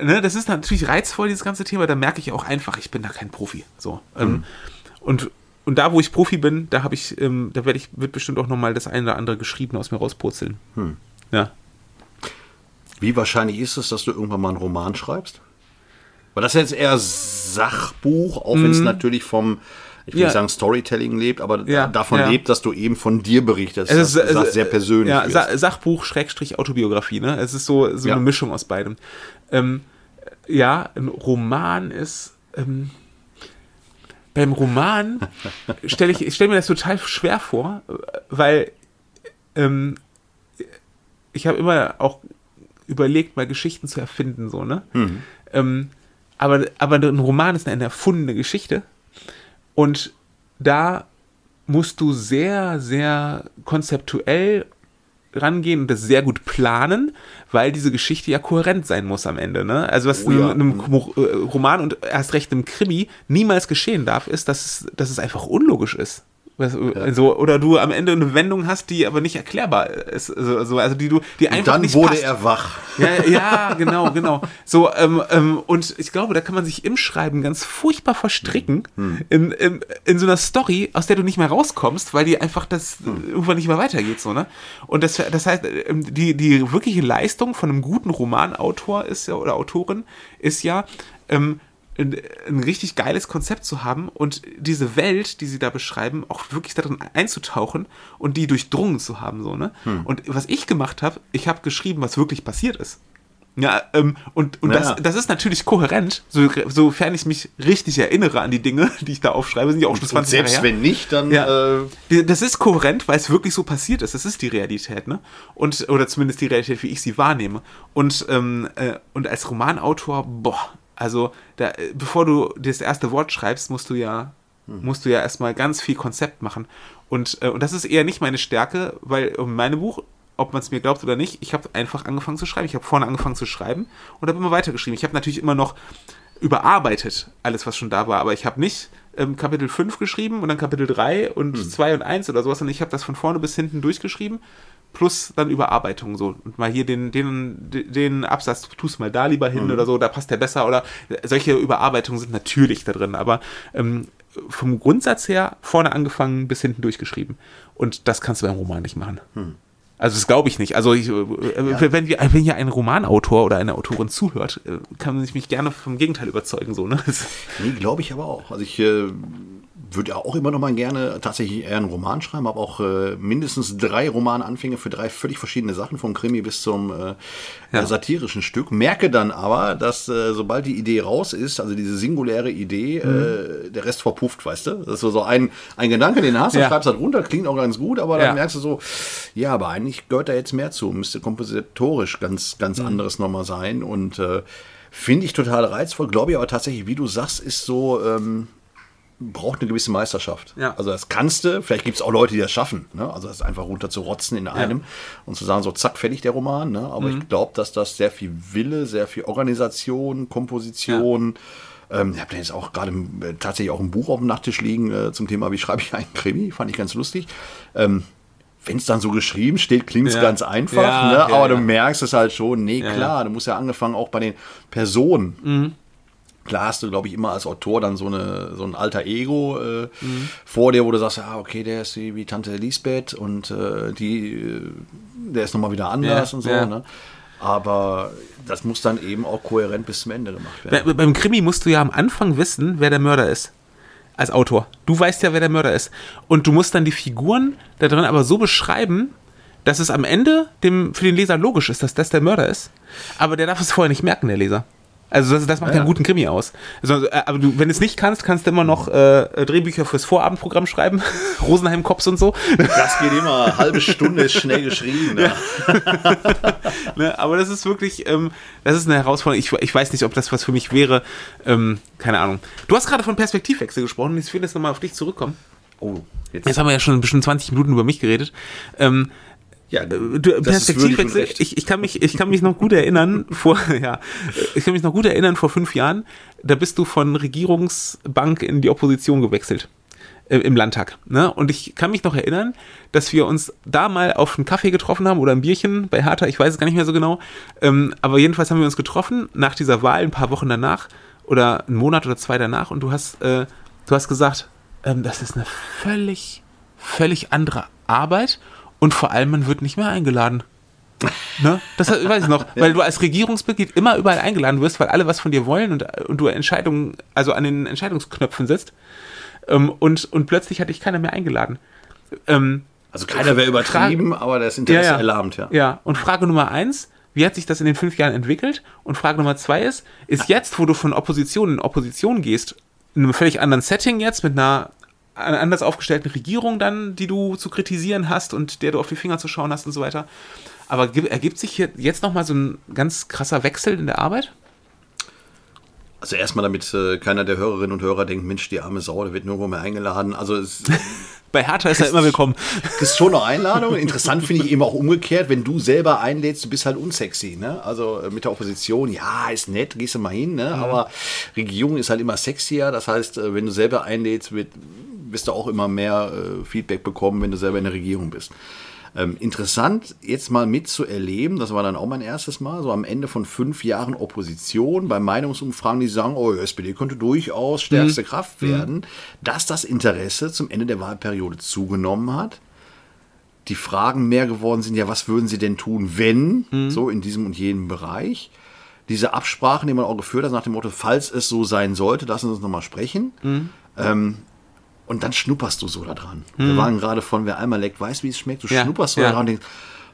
ne, das ist natürlich reizvoll, dieses ganze Thema. Da merke ich auch einfach, ich bin da kein Profi. So. Ähm, und, und da, wo ich Profi bin, da habe ich, ähm, da werde ich, wird bestimmt auch nochmal das eine oder andere geschrieben aus mir rauspurzeln. Ja. Wie wahrscheinlich ist es, dass du irgendwann mal einen Roman schreibst? Weil das ist jetzt eher Sachbuch, auch wenn es natürlich vom, ich will Mhm. Ja. nicht sagen Storytelling lebt, aber Ja, davon ja. lebt, dass du eben von dir berichtest. Es ist, es sehr persönlich. Ja. Sa Sachbuch, Schrägstrich, Autobiografie, ne? Es ist so, so eine Mischung aus beidem. Ähm, ja, ein Roman ist. Ähm, beim Roman stelle ich, ich stelle mir das total schwer vor, weil ähm, ich habe immer auch überlegt, mal Geschichten zu erfinden, so, ne? Ähm, aber, aber ein Roman ist eine erfundene Geschichte. Und da musst du sehr, sehr konzeptuell rangehen und das sehr gut planen, weil diese Geschichte ja kohärent sein muss am Ende. Ne? Also was Oh in ja. einem Mo- äh, Roman und erst recht im Krimi niemals geschehen darf, ist, dass es, dass es einfach unlogisch ist. Was, also, oder du am Ende eine Wendung hast, die aber nicht erklärbar ist. Also, also, also die du, die Und einfach dann nicht wurde passt. er wach. Ja, ja, genau, genau. So, ähm, ähm, und ich glaube, da kann man sich im Schreiben ganz furchtbar verstricken in, in, in so einer Story, aus der du nicht mehr rauskommst, weil die einfach das irgendwann nicht mehr weitergeht, so, ne? Und das, das heißt, ähm, die, die wirkliche Leistung von einem guten Romanautor ist ja, oder Autorin, ist ja, ähm, ein, ein richtig geiles Konzept zu haben und diese Welt, die sie da beschreiben, auch wirklich darin einzutauchen und die durchdrungen zu haben, so, ne? Und was ich gemacht habe, ich habe geschrieben, was wirklich passiert ist. Ja, ähm, und, und Ja. das, das ist natürlich kohärent, so, sofern ich mich richtig erinnere an die Dinge, die ich da aufschreibe, sind ja auch schon 20 Und selbst Jahre her. wenn nicht, dann Ja. äh, Das ist kohärent, weil es wirklich so passiert ist. Das ist die Realität, ne? Und, oder zumindest die Realität, wie ich sie wahrnehme. Und, ähm, äh, und als Romanautor, boah, also da, bevor du das erste Wort schreibst, musst du ja, musst du ja erstmal ganz viel Konzept machen. Und, äh, und das ist eher nicht meine Stärke, weil in meinem Buch, ob man es mir glaubt oder nicht, ich habe einfach angefangen zu schreiben. Ich habe vorne angefangen zu schreiben und habe immer weitergeschrieben. Ich habe natürlich immer noch überarbeitet, alles, was schon da war, aber ich habe nicht ähm, Kapitel 5 geschrieben und dann Kapitel 3 und 2 und 1 oder sowas, sondern ich habe das von vorne bis hinten durchgeschrieben, plus dann Überarbeitung so. Und mal hier den, den, den Absatz tust mal da lieber hin oder so, da passt der besser oder solche Überarbeitungen sind natürlich da drin, aber ähm, vom Grundsatz her vorne angefangen bis hinten durchgeschrieben. Und das kannst du beim Roman nicht machen. Also das glaube ich nicht. Also ich, äh, wenn, wir, wenn hier ein Romanautor oder eine Autorin zuhört, äh, kann man sich mich gerne vom Gegenteil überzeugen. So, ne? Nee, glaube ich aber auch. Also ich äh, würde ja auch immer noch mal gerne tatsächlich eher einen Roman schreiben, habe auch äh, mindestens drei Romananfänge für drei völlig verschiedene Sachen, vom Krimi bis zum äh, Ja. satirischen Stück. Merke dann aber, dass äh, sobald die Idee raus ist, also diese singuläre Idee, äh, der Rest verpufft, weißt du? Das ist so- so ein, ein Gedanke, den hast du, Ja. schreibst halt runter, klingt auch ganz gut, aber dann Ja. merkst du so, ja, aber eigentlich gehört da jetzt mehr zu, müsste kompositorisch ganz, ganz Mhm. anderes nochmal sein und äh, Finde ich total reizvoll, glaube ich aber tatsächlich, wie du sagst, ist so, ähm, braucht eine gewisse Meisterschaft. Ja. Also das kannst du, vielleicht gibt es auch Leute, die das schaffen, ne? also das einfach runter zu rotzen in einem und zu sagen, so zack, fertig der Roman. Ne? Aber Mhm. ich glaube, dass das sehr viel Wille, sehr viel Organisation, Komposition, ähm, ich habe jetzt auch gerade äh, tatsächlich auch ein Buch auf dem Nachttisch liegen äh, zum Thema, wie schreibe ich einen Krimi, fand ich ganz lustig. Ähm, wenn es dann so geschrieben steht, klingt es Ja. ganz einfach, Ja, ne? ja, aber du ja. merkst es halt schon, nee, Ja, Mhm. klar, du musst ja angefangen auch bei den Personen. Klar hast du, glaube ich, immer als Autor dann so, eine, so ein alter Ego äh, Mhm. vor dir, wo du sagst, ja, okay, der ist wie, wie Tante Lisbeth und äh, die, äh, der ist nochmal wieder anders Ja, und so. ja. Ne? Aber das muss dann eben auch kohärent bis zum Ende gemacht werden. Bei, beim Krimi musst du ja am Anfang wissen, wer der Mörder ist. Als Autor. Du weißt ja, wer der Mörder ist. Und du musst dann die Figuren da drin aber so beschreiben, dass es am Ende dem, für den Leser logisch ist, dass das der Mörder ist. Aber der darf es vorher nicht merken, der Leser. Also das, das macht ja. einen guten Krimi aus. Also, äh, aber du, wenn du es nicht kannst, kannst du immer noch äh, Drehbücher fürs Vorabendprogramm schreiben. Rosenheim Cops und so. Das geht immer. Halbe Stunde ist schnell geschrieben. Ja. ne, aber das ist wirklich, ähm, das ist eine Herausforderung. Ich, ich weiß nicht, ob das was für mich wäre. Ähm, keine Ahnung. Du hast gerade von Perspektivwechsel gesprochen. Ich will jetzt nochmal auf dich zurückkommen. Oh, jetzt. jetzt haben wir ja schon bestimmt 20 Minuten über mich geredet. Ähm, ja, du, Perspektivwechsel. Ich, ich, kann mich, ich kann mich noch gut erinnern vor, ja, ich kann mich noch gut erinnern vor fünf Jahren. Da bist du von Regierungsbank in die Opposition gewechselt äh, im Landtag. Ne? Und ich kann mich noch erinnern, dass wir uns da mal auf einen Kaffee getroffen haben oder ein Bierchen bei Hertha, ich weiß es gar nicht mehr so genau. Ähm, aber jedenfalls haben wir uns getroffen nach dieser Wahl, ein paar Wochen danach oder einen Monat oder zwei danach und du hast, äh, du hast gesagt, ähm, das ist eine völlig, völlig andere Arbeit und vor allem, man wird nicht mehr eingeladen. Ne? Das weiß ich noch, weil du als Regierungsmitglied immer überall eingeladen wirst, weil alle was von dir wollen und, und du Entscheidungen, also an den Entscheidungsknöpfen sitzt. Ähm, und, und plötzlich hatte ich keiner mehr eingeladen. Ähm, also keiner wäre übertrieben, Frage, aber das Interesse ja, ja. erlahmt, ja. Ja, und Frage Nummer eins, wie hat sich das in den fünf Jahren entwickelt? Und Frage Nummer zwei ist, ist jetzt, wo du von Opposition in Opposition gehst, in einem völlig anderen Setting jetzt, mit einer anders aufgestellten Regierung dann, die du zu kritisieren hast und der du auf die Finger zu schauen hast und so weiter. Aber ergibt sich hier jetzt nochmal so ein ganz krasser Wechsel in der Arbeit? Also erstmal, damit äh, keiner der Hörerinnen und Hörer denkt, Mensch, die arme Sau, der wird nirgendwo mehr eingeladen. Also es Bei Hertha ist er immer willkommen. Kriegst schon noch Einladungen. Interessant finde ich eben auch umgekehrt, wenn du selber einlädst, du bist halt unsexy. Ne? Also äh, mit der Opposition, ja, ist nett, gehst du mal hin. Ne? Mhm. Aber Regierung ist halt immer sexier. Das heißt, äh, wenn du selber einlädst, wird, wirst du auch immer mehr äh, Feedback bekommen, wenn du selber in der Regierung bist. Ähm, interessant, jetzt mal mitzuerleben, das war dann auch mein erstes Mal, so am Ende von fünf Jahren Opposition bei Meinungsumfragen, die sagen, oh, SPD könnte durchaus stärkste mhm. Kraft werden, mhm. dass das Interesse zum Ende der Wahlperiode zugenommen hat. Die Fragen mehr geworden sind, ja, was würden sie denn tun, wenn, mhm. so in diesem und jenem Bereich. Diese Absprachen, die man auch geführt hat, nach dem Motto, falls es so sein sollte, lassen Sie uns nochmal sprechen. Mhm. Ähm, und dann schnupperst du so da dran. Mhm. Wir waren gerade von, wer einmal leckt, weiß, wie es schmeckt. Du ja. schnupperst so ja. da dran und denkst,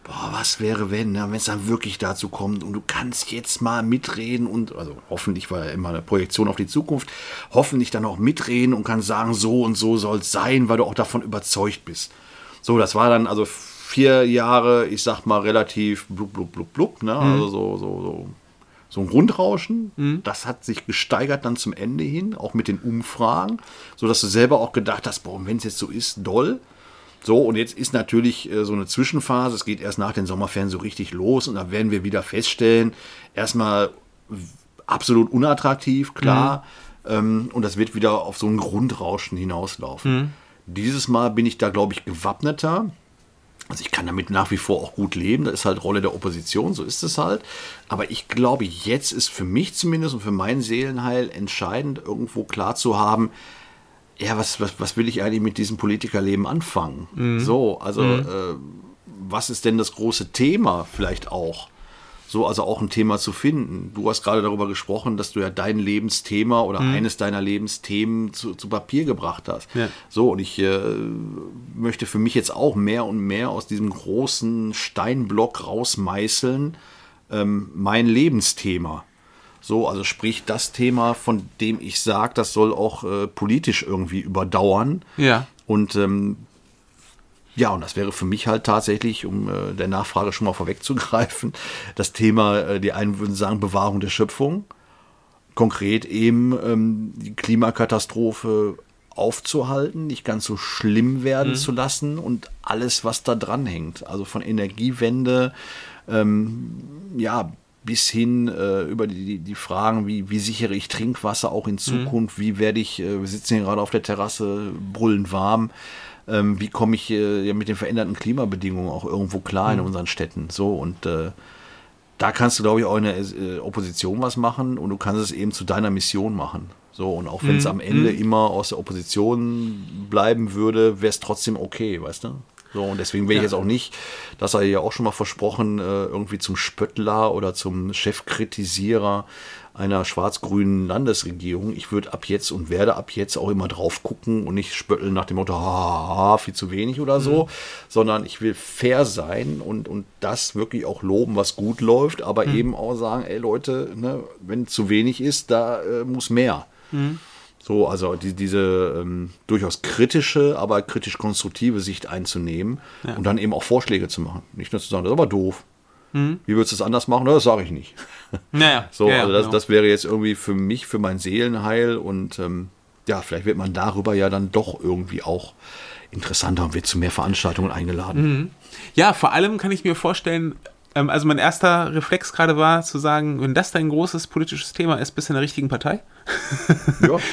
boah, was wäre, wenn, ne? wenn es dann wirklich dazu kommt und du kannst jetzt mal mitreden und, also hoffentlich war ja immer eine Projektion auf die Zukunft, hoffentlich dann auch mitreden und kannst sagen, so und so soll es sein, weil du auch davon überzeugt bist. So, das war dann also vier Jahre, ich sag mal, relativ blub, blub, blub, blub, ne? Mhm. Also so, so, so so ein Grundrauschen. Mhm. Das hat sich gesteigert dann zum Ende hin, auch mit den Umfragen, sodass du selber auch gedacht hast, boah, wenn es jetzt so ist, doll. So, und jetzt ist natürlich äh, so eine Zwischenphase. Es geht erst nach den Sommerferien so richtig los und da werden wir wieder feststellen, erstmal absolut unattraktiv, klar. Mhm. Ähm, und das wird wieder auf so ein Grundrauschen hinauslaufen. Mhm. Dieses Mal bin ich da, glaube ich, gewappneter. Also ich kann damit nach wie vor auch gut leben. Das ist halt Rolle der Opposition, so ist es halt. Aber ich glaube, jetzt ist für mich zumindest und für mein Seelenheil entscheidend, irgendwo klar zu haben, ja, was, was, was will ich eigentlich mit diesem Politikerleben anfangen? Mhm. So, also mhm. äh, was ist denn das große Thema vielleicht auch? So also auch ein Thema zu finden. Du hast gerade darüber gesprochen, dass du ja dein Lebensthema oder mhm. eines deiner Lebensthemen zu, zu Papier gebracht hast. Ja. So, und ich äh, möchte für mich jetzt auch mehr und mehr aus diesem großen Steinblock rausmeißeln, ähm, mein Lebensthema. So, also sprich das Thema, von dem ich sage, das soll auch äh, politisch irgendwie überdauern. Ja. Und ähm, ja, und das wäre für mich halt tatsächlich, um äh, der Nachfrage schon mal vorwegzugreifen, das Thema, äh, die einen würden sagen, Bewahrung der Schöpfung. Konkret eben ähm, die Klimakatastrophe aufzuhalten, nicht ganz so schlimm werden mhm. zu lassen und alles, was da dran hängt. Also von Energiewende, ähm, ja, bis hin äh, über die, die Fragen, wie, wie sichere ich Trinkwasser auch in mhm. Zukunft, mhm. wie werde ich, äh, wir sitzen hier gerade auf der Terrasse, brüllend warm, ähm, wie komme ich äh, ja, mit den veränderten Klimabedingungen auch irgendwo klar mhm. in unseren Städten. So und äh, da kannst du, glaube ich, auch in der äh, Opposition was machen und du kannst es eben zu deiner Mission machen. So, und auch wenn es mhm. am Ende mhm. immer aus der Opposition bleiben würde, wäre es trotzdem okay, weißt du? So, und deswegen will ich Ja. jetzt auch nicht, das hat er ja auch schon mal versprochen, äh, irgendwie zum Spöttler oder zum Chefkritisierer einer schwarz-grünen Landesregierung. Ich würde ab jetzt und werde ab jetzt auch immer drauf gucken und nicht spötteln nach dem Motto, ha, viel zu wenig oder so, sondern ich will fair sein und, und das wirklich auch loben, was gut läuft, aber eben auch sagen, ey Leute, ne, wenn zu wenig ist, da äh, muss mehr. So, also die, diese ähm, durchaus kritische, aber kritisch-konstruktive Sicht einzunehmen und dann eben auch Vorschläge zu machen. Nicht nur zu sagen, das ist aber doof. Wie würdest du es anders machen? Das sage ich nicht. Naja, So, ja, ja, also das, genau. das wäre jetzt irgendwie für mich, für mein Seelenheil und ähm, ja, vielleicht wird man darüber ja dann doch irgendwie auch interessanter und wird zu mehr Veranstaltungen eingeladen. Mhm. Ja, vor allem kann ich mir vorstellen, ähm, also mein erster Reflex gerade war zu sagen, wenn das dein großes politisches Thema ist, bist du in der richtigen Partei. Ja.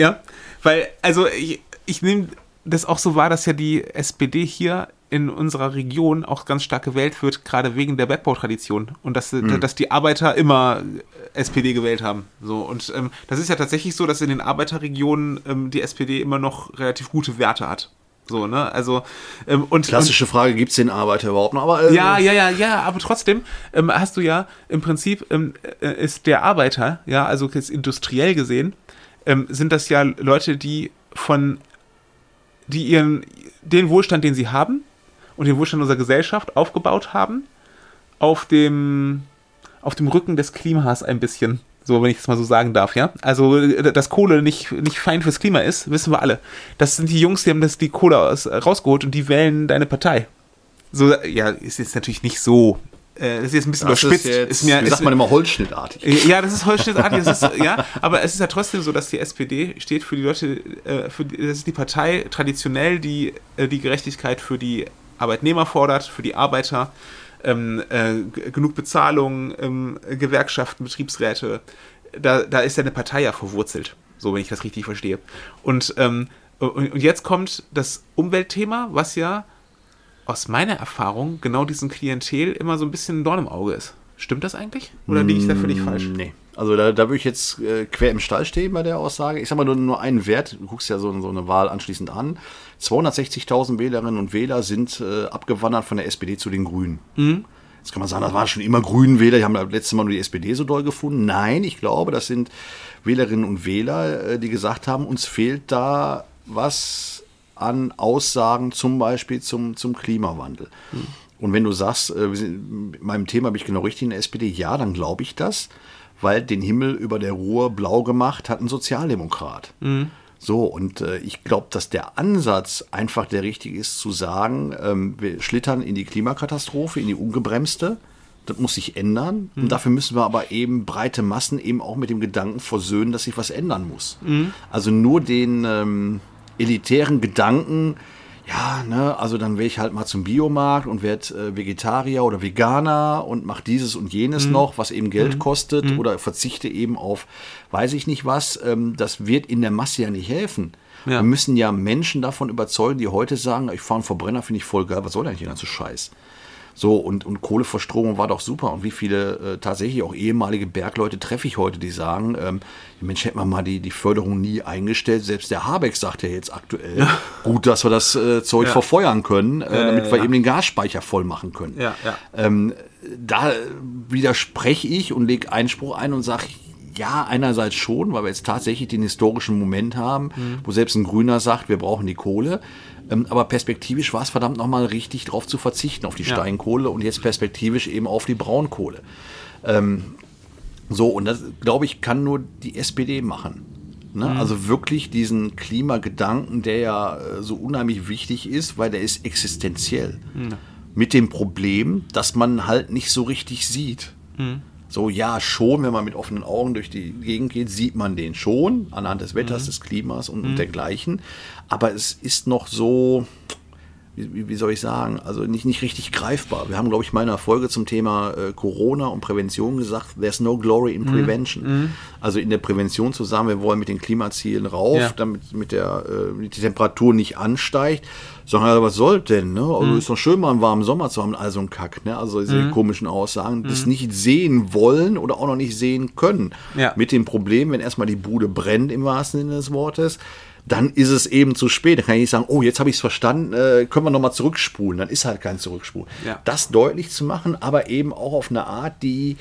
Ja, weil, also ich, ich nehme das auch so wahr, dass ja die SPD hier in unserer Region auch ganz stark gewählt wird, gerade wegen der Bergbautradition und dass, dass die Arbeiter immer SPD gewählt haben. So und ähm, das ist ja tatsächlich so, dass in den Arbeiterregionen ähm, die SPD immer noch relativ gute Werte hat. So, ne? Also ähm, und, und Klassische Frage, gibt es den Arbeiter überhaupt noch? Aber, äh, ja, ja, ja, ja, aber trotzdem ähm, hast du ja im Prinzip ähm, äh, ist der Arbeiter, ja, also jetzt industriell gesehen, ähm, sind das ja Leute, die von, die ihren, den Wohlstand, den sie haben und den Wohlstand unserer Gesellschaft aufgebaut haben, auf dem, auf dem Rücken des Klimas ein bisschen. So, wenn ich das mal so sagen darf, ja. Also, äh, dass Kohle nicht, nicht fein fürs Klima ist, wissen wir alle. Das sind die Jungs, die haben das, die Kohle aus, rausgeholt und die wählen deine Partei. So, ja, ist jetzt natürlich nicht so. Äh, das ist jetzt ein bisschen das ist überspitzt. jetzt, ist mir, wie ist sagt man immer, holzschnittartig. ja, das ist holzschnittartig, das ist, ja, aber es ist ja trotzdem so, dass die SPD steht für die Leute, äh, für die, das ist die Partei traditionell, die äh, die Gerechtigkeit für die Arbeitnehmer fordert, für die Arbeiter, ähm, äh, genug Bezahlung, ähm, Gewerkschaften, Betriebsräte. Da, da ist ja eine Partei ja verwurzelt, so wenn ich das richtig verstehe. Und, ähm, und, und jetzt kommt das Umweltthema, was ja aus meiner Erfahrung genau diesem Klientel immer so ein bisschen ein Dorn im Auge ist. Stimmt das eigentlich? Oder liege ich da völlig falsch? Nee. Also da, da würde ich jetzt äh, quer im Stall stehen bei der Aussage. Ich sag mal nur, nur einen Wert, du guckst ja so, so eine Wahl anschließend an. 260.000 Wählerinnen und Wähler sind äh, abgewandert von der SPD zu den Grünen. Jetzt kann man sagen, das waren schon immer Grünen Wähler, die haben das letzte Mal nur die SPD so doll gefunden. Nein, ich glaube, das sind Wählerinnen und Wähler, äh, die gesagt haben, uns fehlt da was an Aussagen zum Beispiel zum, zum Klimawandel. Und wenn du sagst, äh, mit meinem Thema bin ich genau richtig in der SPD, ja, dann glaube ich das, weil den Himmel über der Ruhr blau gemacht hat ein Sozialdemokrat. So, und äh, ich glaube, dass der Ansatz einfach der richtige ist, zu sagen, ähm, wir schlittern in die Klimakatastrophe, in die ungebremste. Das muss sich ändern. Und dafür müssen wir aber eben breite Massen eben auch mit dem Gedanken versöhnen, dass sich was ändern muss. Also nur den ähm, elitären Gedanken, ja, ne, also dann wäre ich halt mal zum Biomarkt und werde äh, Vegetarier oder Veganer und mache dieses und jenes noch, was eben Geld kostet oder verzichte eben auf weiß ich nicht was. Ähm, das wird in der Masse ja nicht helfen. Ja. Wir müssen ja Menschen davon überzeugen, die heute sagen, ich fahre einen Verbrenner, finde ich voll geil, was soll denn der ganze Scheiß? So, und, und Kohleverstromung war doch super. Und wie viele äh, tatsächlich auch ehemalige Bergleute treffe ich heute, die sagen, ähm, Mensch, hätten wir mal die, die Förderung nie eingestellt. Selbst der Habeck sagt ja jetzt aktuell, gut, dass wir das äh, Zeug Ja. verfeuern können, äh, damit ja, wir ja. eben den Gasspeicher voll machen können. Ja, ja. Ähm, da widerspreche ich und lege Einspruch ein und sage, ja, einerseits schon, weil wir jetzt tatsächlich den historischen Moment haben, wo selbst ein Grüner sagt, wir brauchen die Kohle. Ähm, aber perspektivisch war es verdammt nochmal richtig darauf zu verzichten, auf die Ja. Steinkohle und jetzt perspektivisch eben auf die Braunkohle. Ähm, so, und das, glaube ich, kann nur die SPD machen. Ne? Also wirklich diesen Klimagedanken, der ja äh, so unheimlich wichtig ist, weil der ist existenziell. Mit dem Problem, dass man halt nicht so richtig sieht. So, ja, schon, wenn man mit offenen Augen durch die Gegend geht, sieht man den schon, anhand des Wetters, des Klimas und, und dergleichen. Aber es ist noch so, wie, wie- soll ich sagen, also nicht, nicht richtig greifbar. Wir haben, glaube ich, mal in einer Folge zum Thema äh, Corona und Prävention gesagt, there's no glory in prevention. Also in der Prävention zu sagen, wir wollen mit den Klimazielen rauf, Ja. damit mit der, äh, die Temperatur nicht ansteigt. Sagen, ja, was soll denn? Ne? Also ist doch schön, mal einen warmen Sommer zu haben, also ein Kack. Ne? Also diese komischen Aussagen, das nicht sehen wollen oder auch noch nicht sehen können. Ja. Mit dem Problem, wenn erstmal die Bude brennt, im wahrsten Sinne des Wortes, dann ist es eben zu spät. Dann kann ich nicht sagen, oh, jetzt habe ich es verstanden, äh, können wir nochmal zurückspulen. Dann ist halt kein Zurückspul. Ja. Das deutlich zu machen, aber eben auch auf eine Art, die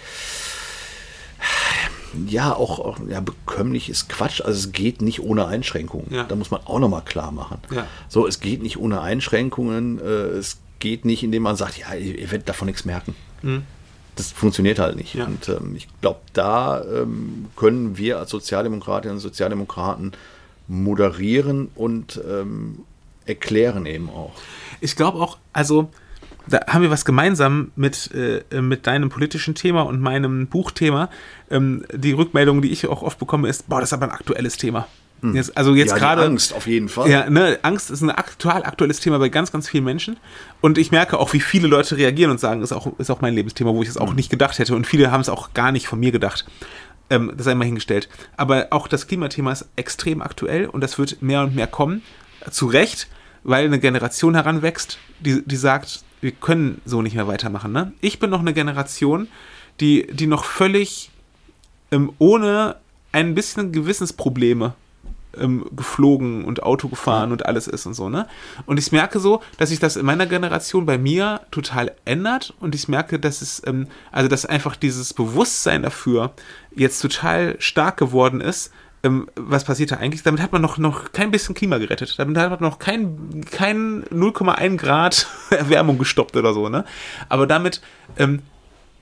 ja auch, auch ja, bekömmlich ist Quatsch. Also es geht nicht ohne Einschränkungen. Ja. Da muss man auch nochmal klar machen. Ja. So, es geht nicht ohne Einschränkungen. Äh, es geht nicht, indem man sagt, ja, ihr, ihr werdet davon nichts merken. Das funktioniert halt nicht. Ja. Und ähm, ich glaube, da ähm, können wir als Sozialdemokratinnen und Sozialdemokraten moderieren und ähm, erklären eben auch. Ich glaube auch, also da haben wir was gemeinsam mit, äh, mit deinem politischen Thema und meinem Buchthema. Ähm, die Rückmeldung, die ich auch oft bekomme, ist, boah, das ist aber ein aktuelles Thema. Jetzt, also jetzt ja, gerade. Angst auf jeden Fall. Ja, ne, Angst ist ein aktuell aktuelles Thema bei ganz, ganz vielen Menschen. Und ich merke auch, wie viele Leute reagieren und sagen, ist auch, ist auch mein Lebensthema, wo ich es auch nicht gedacht hätte. Und viele haben es auch gar nicht von mir gedacht. Ähm, das sei mal hingestellt. Aber auch das Klimathema ist extrem aktuell und das wird mehr und mehr kommen. Zu Recht, weil eine Generation heranwächst, die, die sagt, wir können so nicht mehr weitermachen. Ne? Ich bin noch eine Generation, die, die noch völlig ähm, ohne ein bisschen Gewissensprobleme ähm, geflogen und Auto gefahren und alles ist und so, ne? Und ich merke so, dass sich das in meiner Generation bei mir total ändert und ich merke, dass es, ähm, also dass einfach dieses Bewusstsein dafür jetzt total stark geworden ist, ähm, was passiert da eigentlich? Damit hat man noch, noch kein bisschen Klima gerettet. Damit hat man noch kein, kein 0,1 Grad Erwärmung gestoppt oder so, ne? Aber damit ähm,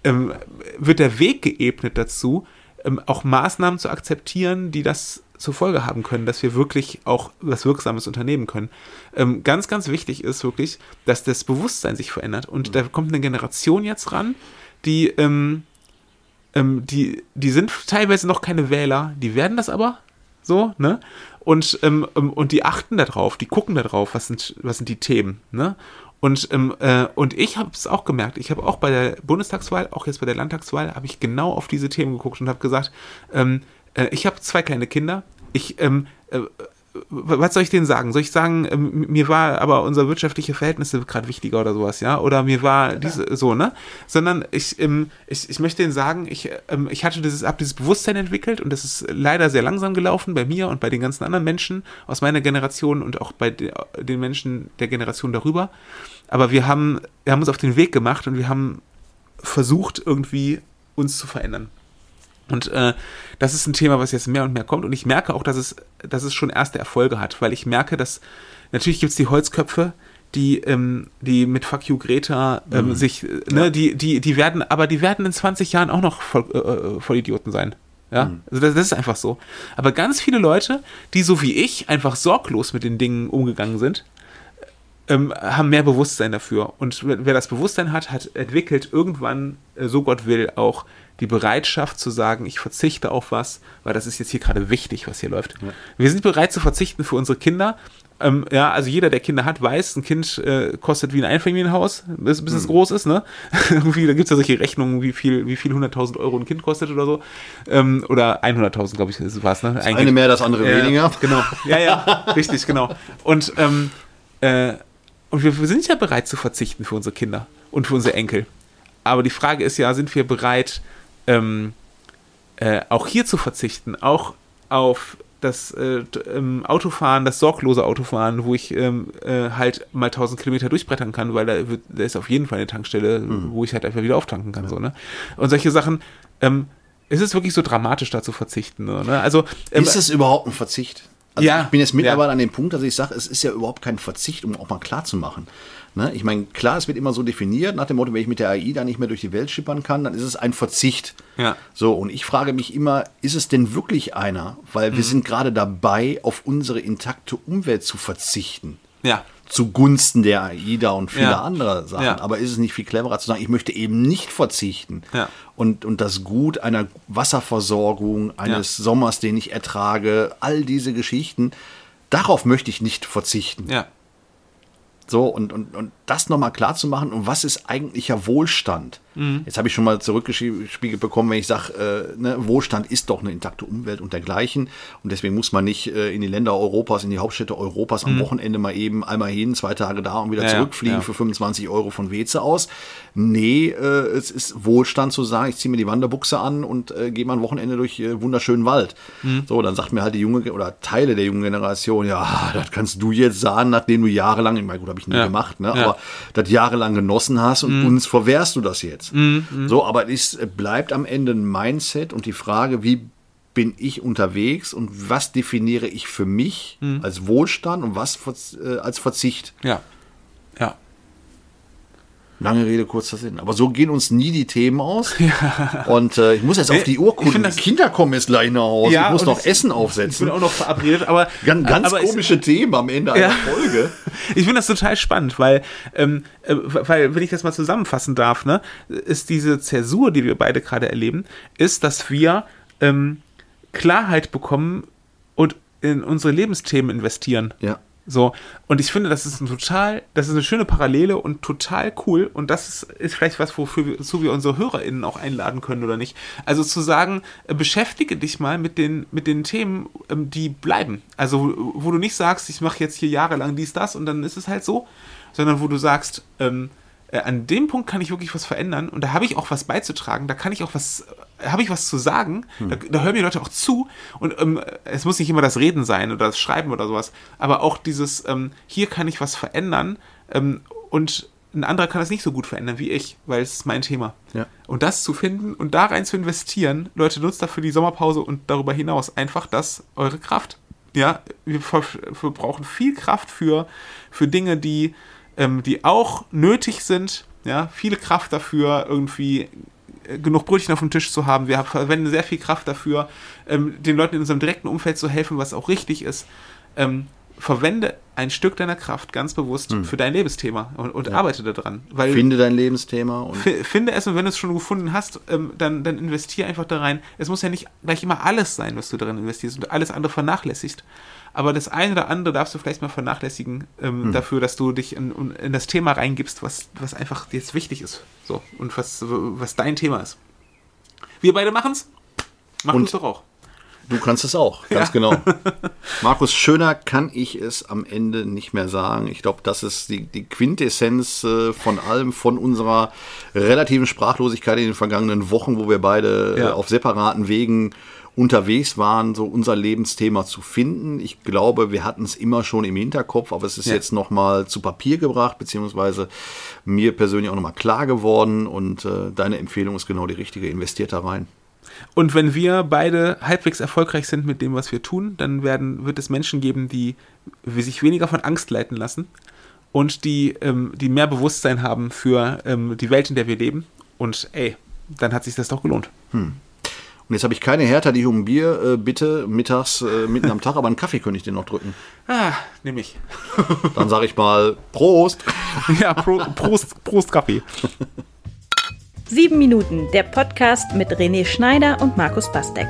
ähm, wird der Weg geebnet dazu, ähm, auch Maßnahmen zu akzeptieren, die das zur Folge haben können, dass wir wirklich auch was Wirksames unternehmen können. Ähm, ganz, ganz wichtig ist wirklich, dass das Bewusstsein sich verändert. Und da kommt eine Generation jetzt ran, die, ähm, ähm, die, die sind teilweise noch keine Wähler, die werden das aber so, ne? Und, ähm, ähm, und die achten darauf, die gucken darauf, was sind, was sind die Themen, ne? Und, ähm, äh, und ich habe es auch gemerkt. Ich habe auch bei der Bundestagswahl, auch jetzt bei der Landtagswahl, habe ich genau auf diese Themen geguckt und habe gesagt, ähm, äh, ich habe zwei kleine Kinder. Ich, ähm, äh, was soll ich denen sagen? Soll ich sagen, ähm, mir war aber unser wirtschaftliche Verhältnisse gerade wichtiger oder sowas, ja? Oder mir war diese, so, ne? Sondern ich, ähm, ich, ich möchte denen sagen, ich, ähm, ich hatte dieses, hab dieses Bewusstsein entwickelt und das ist leider sehr langsam gelaufen bei mir und bei den ganzen anderen Menschen aus meiner Generation und auch bei de, den Menschen der Generation darüber. Aber wir haben, wir haben uns auf den Weg gemacht und wir haben versucht, irgendwie uns zu verändern. Und äh, das ist ein Thema, was jetzt mehr und mehr kommt. Und ich merke auch, dass es, dass es schon erste Erfolge hat, weil ich merke, dass natürlich gibt es die Holzköpfe, die, ähm, die mit Fuck you Greta ähm, Mhm. sich, äh, ne, die, die, die werden, aber die werden in 20 Jahren auch noch voll, äh, äh, Vollidioten sein. Ja, Mhm. also das, das ist einfach so. Aber ganz viele Leute, die so wie ich einfach sorglos mit den Dingen umgegangen sind, ähm, haben mehr Bewusstsein dafür. Und wer das Bewusstsein hat, hat entwickelt irgendwann, äh, so Gott will, auch die Bereitschaft zu sagen, ich verzichte auf was, weil das ist jetzt hier gerade wichtig, was hier läuft. Wir sind bereit zu verzichten für unsere Kinder. Ähm, ja, also jeder, der Kinder hat, weiß, ein Kind äh, kostet wie ein Einfamilienhaus, bis, bis es groß ist, ne? Irgendwie, da gibt es ja solche Rechnungen, wie viel, wie viel 100.000 Euro ein Kind kostet oder so. Ähm, oder 100.000, glaube ich, ist was, ne? Ein Eine mehr, das andere Ja, weniger. Genau. Ja, ja, richtig, genau. Und, ähm, äh, und wir, sind ja bereit zu verzichten für unsere Kinder und für unsere Enkel. Aber die Frage ist ja, sind wir bereit, ähm, äh, auch hier zu verzichten, auch auf das äh, ähm, Autofahren, das sorglose Autofahren, wo ich ähm, äh, halt mal 1000 Kilometer durchbrettern kann, weil da, wird, da ist auf jeden Fall eine Tankstelle, wo ich halt einfach wieder auftanken kann. So, ne? Und solche Sachen, ähm, ist es wirklich so dramatisch, da zu verzichten? Ne? Also, ähm, Ist es überhaupt ein Verzicht? Also Ja, ich bin jetzt mittlerweile ja. an dem Punkt, dass ich sage, es ist ja überhaupt kein Verzicht, um auch mal klar zu machen. Ne? Ich meine, klar, es wird immer so definiert, nach dem Motto, wenn ich mit der AI da nicht mehr durch die Welt schippern kann, dann ist es ein Verzicht. Ja. So, und ich frage mich immer, ist es denn wirklich einer? Weil Mhm. wir sind gerade dabei, auf unsere intakte Umwelt zu verzichten. ja. Zugunsten der AIDA und vieler Ja. anderer Sachen. Ja. Aber ist es nicht viel cleverer zu sagen, ich möchte eben nicht verzichten Ja. und, und das Gut einer Wasserversorgung, eines Sommers, den ich ertrage, all diese Geschichten, darauf möchte ich nicht verzichten. So, und, und, und das nochmal klar zu machen, und was ist eigentlicher Wohlstand? Mhm. Jetzt habe ich schon mal zurückgespiegelt bekommen, wenn ich sage, äh, ne, Wohlstand ist doch eine intakte Umwelt und dergleichen. Und deswegen muss man nicht äh, in die Länder Europas, in die Hauptstädte Europas mhm. am Wochenende mal eben einmal hin, zwei Tage da und wieder ja, zurückfliegen ja. für 25 Euro von Weze aus. Nee, äh, es ist Wohlstand zu sagen, ich ziehe mir die Wanderbuchse an und äh, gehe mal ein Wochenende durch äh, wunderschönen Wald. Mhm. So, dann sagt mir halt die junge oder Teile der jungen Generation, ja, das kannst du jetzt sagen, nachdem du jahrelang, ich meine, gut, habe ich nie ja. gemacht, ne? aber das jahrelang genossen hast und mhm. uns verwehrst du das jetzt. Mhm. mhm. So, aber es bleibt am Ende ein Mindset und die Frage, wie bin ich unterwegs und was definiere ich für mich mhm. als Wohlstand und was äh, als Verzicht. Ja. Ja. Lange Rede, kurzer Sinn. Aber so gehen uns nie die Themen aus. Ja. Und äh, ich muss jetzt auf die Uhr gucken. Die Kinder kommen jetzt gleich nach Hause. Ja, ich muss noch ich, Essen aufsetzen. Ich bin auch noch verabredet. Aber ganz, ganz aber komische Themen am Ende ja. einer Folge. Ich finde das total spannend, weil, ähm, äh, weil, wenn ich das mal zusammenfassen darf, ne, ist diese Zäsur, die wir beide gerade erleben, ist, dass wir ähm, Klarheit bekommen und in unsere Lebensthemen investieren. Ja. So, und ich finde, das ist ein total, das ist eine schöne Parallele und total cool. Und das ist, ist vielleicht was, wofür so wir unsere HörerInnen auch einladen können oder nicht. Also zu sagen, äh, beschäftige dich mal mit den, mit den Themen, ähm, die bleiben. Also, wo du nicht sagst, ich mache jetzt hier jahrelang dies, das und dann ist es halt so, sondern wo du sagst, ähm, äh, an dem Punkt kann ich wirklich was verändern und da habe ich auch was beizutragen, da kann ich auch was, äh, habe ich was zu sagen, hm. da, da, hören mir Leute auch zu und ähm, es muss nicht immer das Reden sein oder das Schreiben oder sowas, aber auch dieses, ähm, hier kann ich was verändern ähm, und ein anderer kann das nicht so gut verändern wie ich, weil es ist mein Thema. Ja. Und das zu finden und da rein zu investieren, Leute, nutzt dafür die Sommerpause und darüber hinaus einfach das eure Kraft. Ja, wir, wir brauchen viel Kraft für, für Dinge, die ähm, die auch nötig sind. Ja, viele Kraft dafür, irgendwie äh, genug Brötchen auf dem Tisch zu haben. Wir verwenden sehr viel Kraft dafür, ähm, den Leuten in unserem direkten Umfeld zu helfen, was auch richtig ist. Ähm, verwende ein Stück deiner Kraft ganz bewusst hm. für dein Lebensthema und, und ja. arbeite daran. Weil finde dein Lebensthema. Und finde es und wenn du es schon gefunden hast, ähm, dann, dann investiere einfach da rein. Es muss ja nicht gleich immer alles sein, was du darin investierst und alles andere vernachlässigst aber das eine oder andere darfst du vielleicht mal vernachlässigen ähm, hm. dafür, dass du dich in, in, das Thema reingibst, was, was einfach jetzt wichtig ist. So, und was, was dein Thema ist. Wir beide machen's. Machen es doch auch. Du kannst es auch, ganz ja. genau. Markus, schöner kann ich es am Ende nicht mehr sagen. Ich glaube, das ist die, die Quintessenz äh, von allem, von unserer relativen Sprachlosigkeit in den vergangenen Wochen, wo wir beide ja. äh, auf separaten Wegen unterwegs waren, so unser Lebensthema zu finden. Ich glaube, wir hatten es immer schon im Hinterkopf, aber es ist ja. jetzt nochmal zu Papier gebracht, beziehungsweise mir persönlich auch nochmal klar geworden und äh, deine Empfehlung ist genau die richtige, investiert da rein. Und wenn wir beide halbwegs erfolgreich sind mit dem, was wir tun, dann werden, wird es Menschen geben, die sich weniger von Angst leiten lassen und die, ähm, die mehr Bewusstsein haben für ähm, die Welt, in der wir leben. Und ey, dann hat sich das doch gelohnt. Hm. Und jetzt habe ich keine Härter, die ich um Bier äh, bitte, mittags, äh, mitten am Tag, aber einen Kaffee könnte ich dir noch drücken. Ah, nehme ich. Dann sage ich mal Prost. ja, Pro, Prost, Prost Kaffee. Sieben Minuten, der Podcast mit René Schneider und Markus Bastek.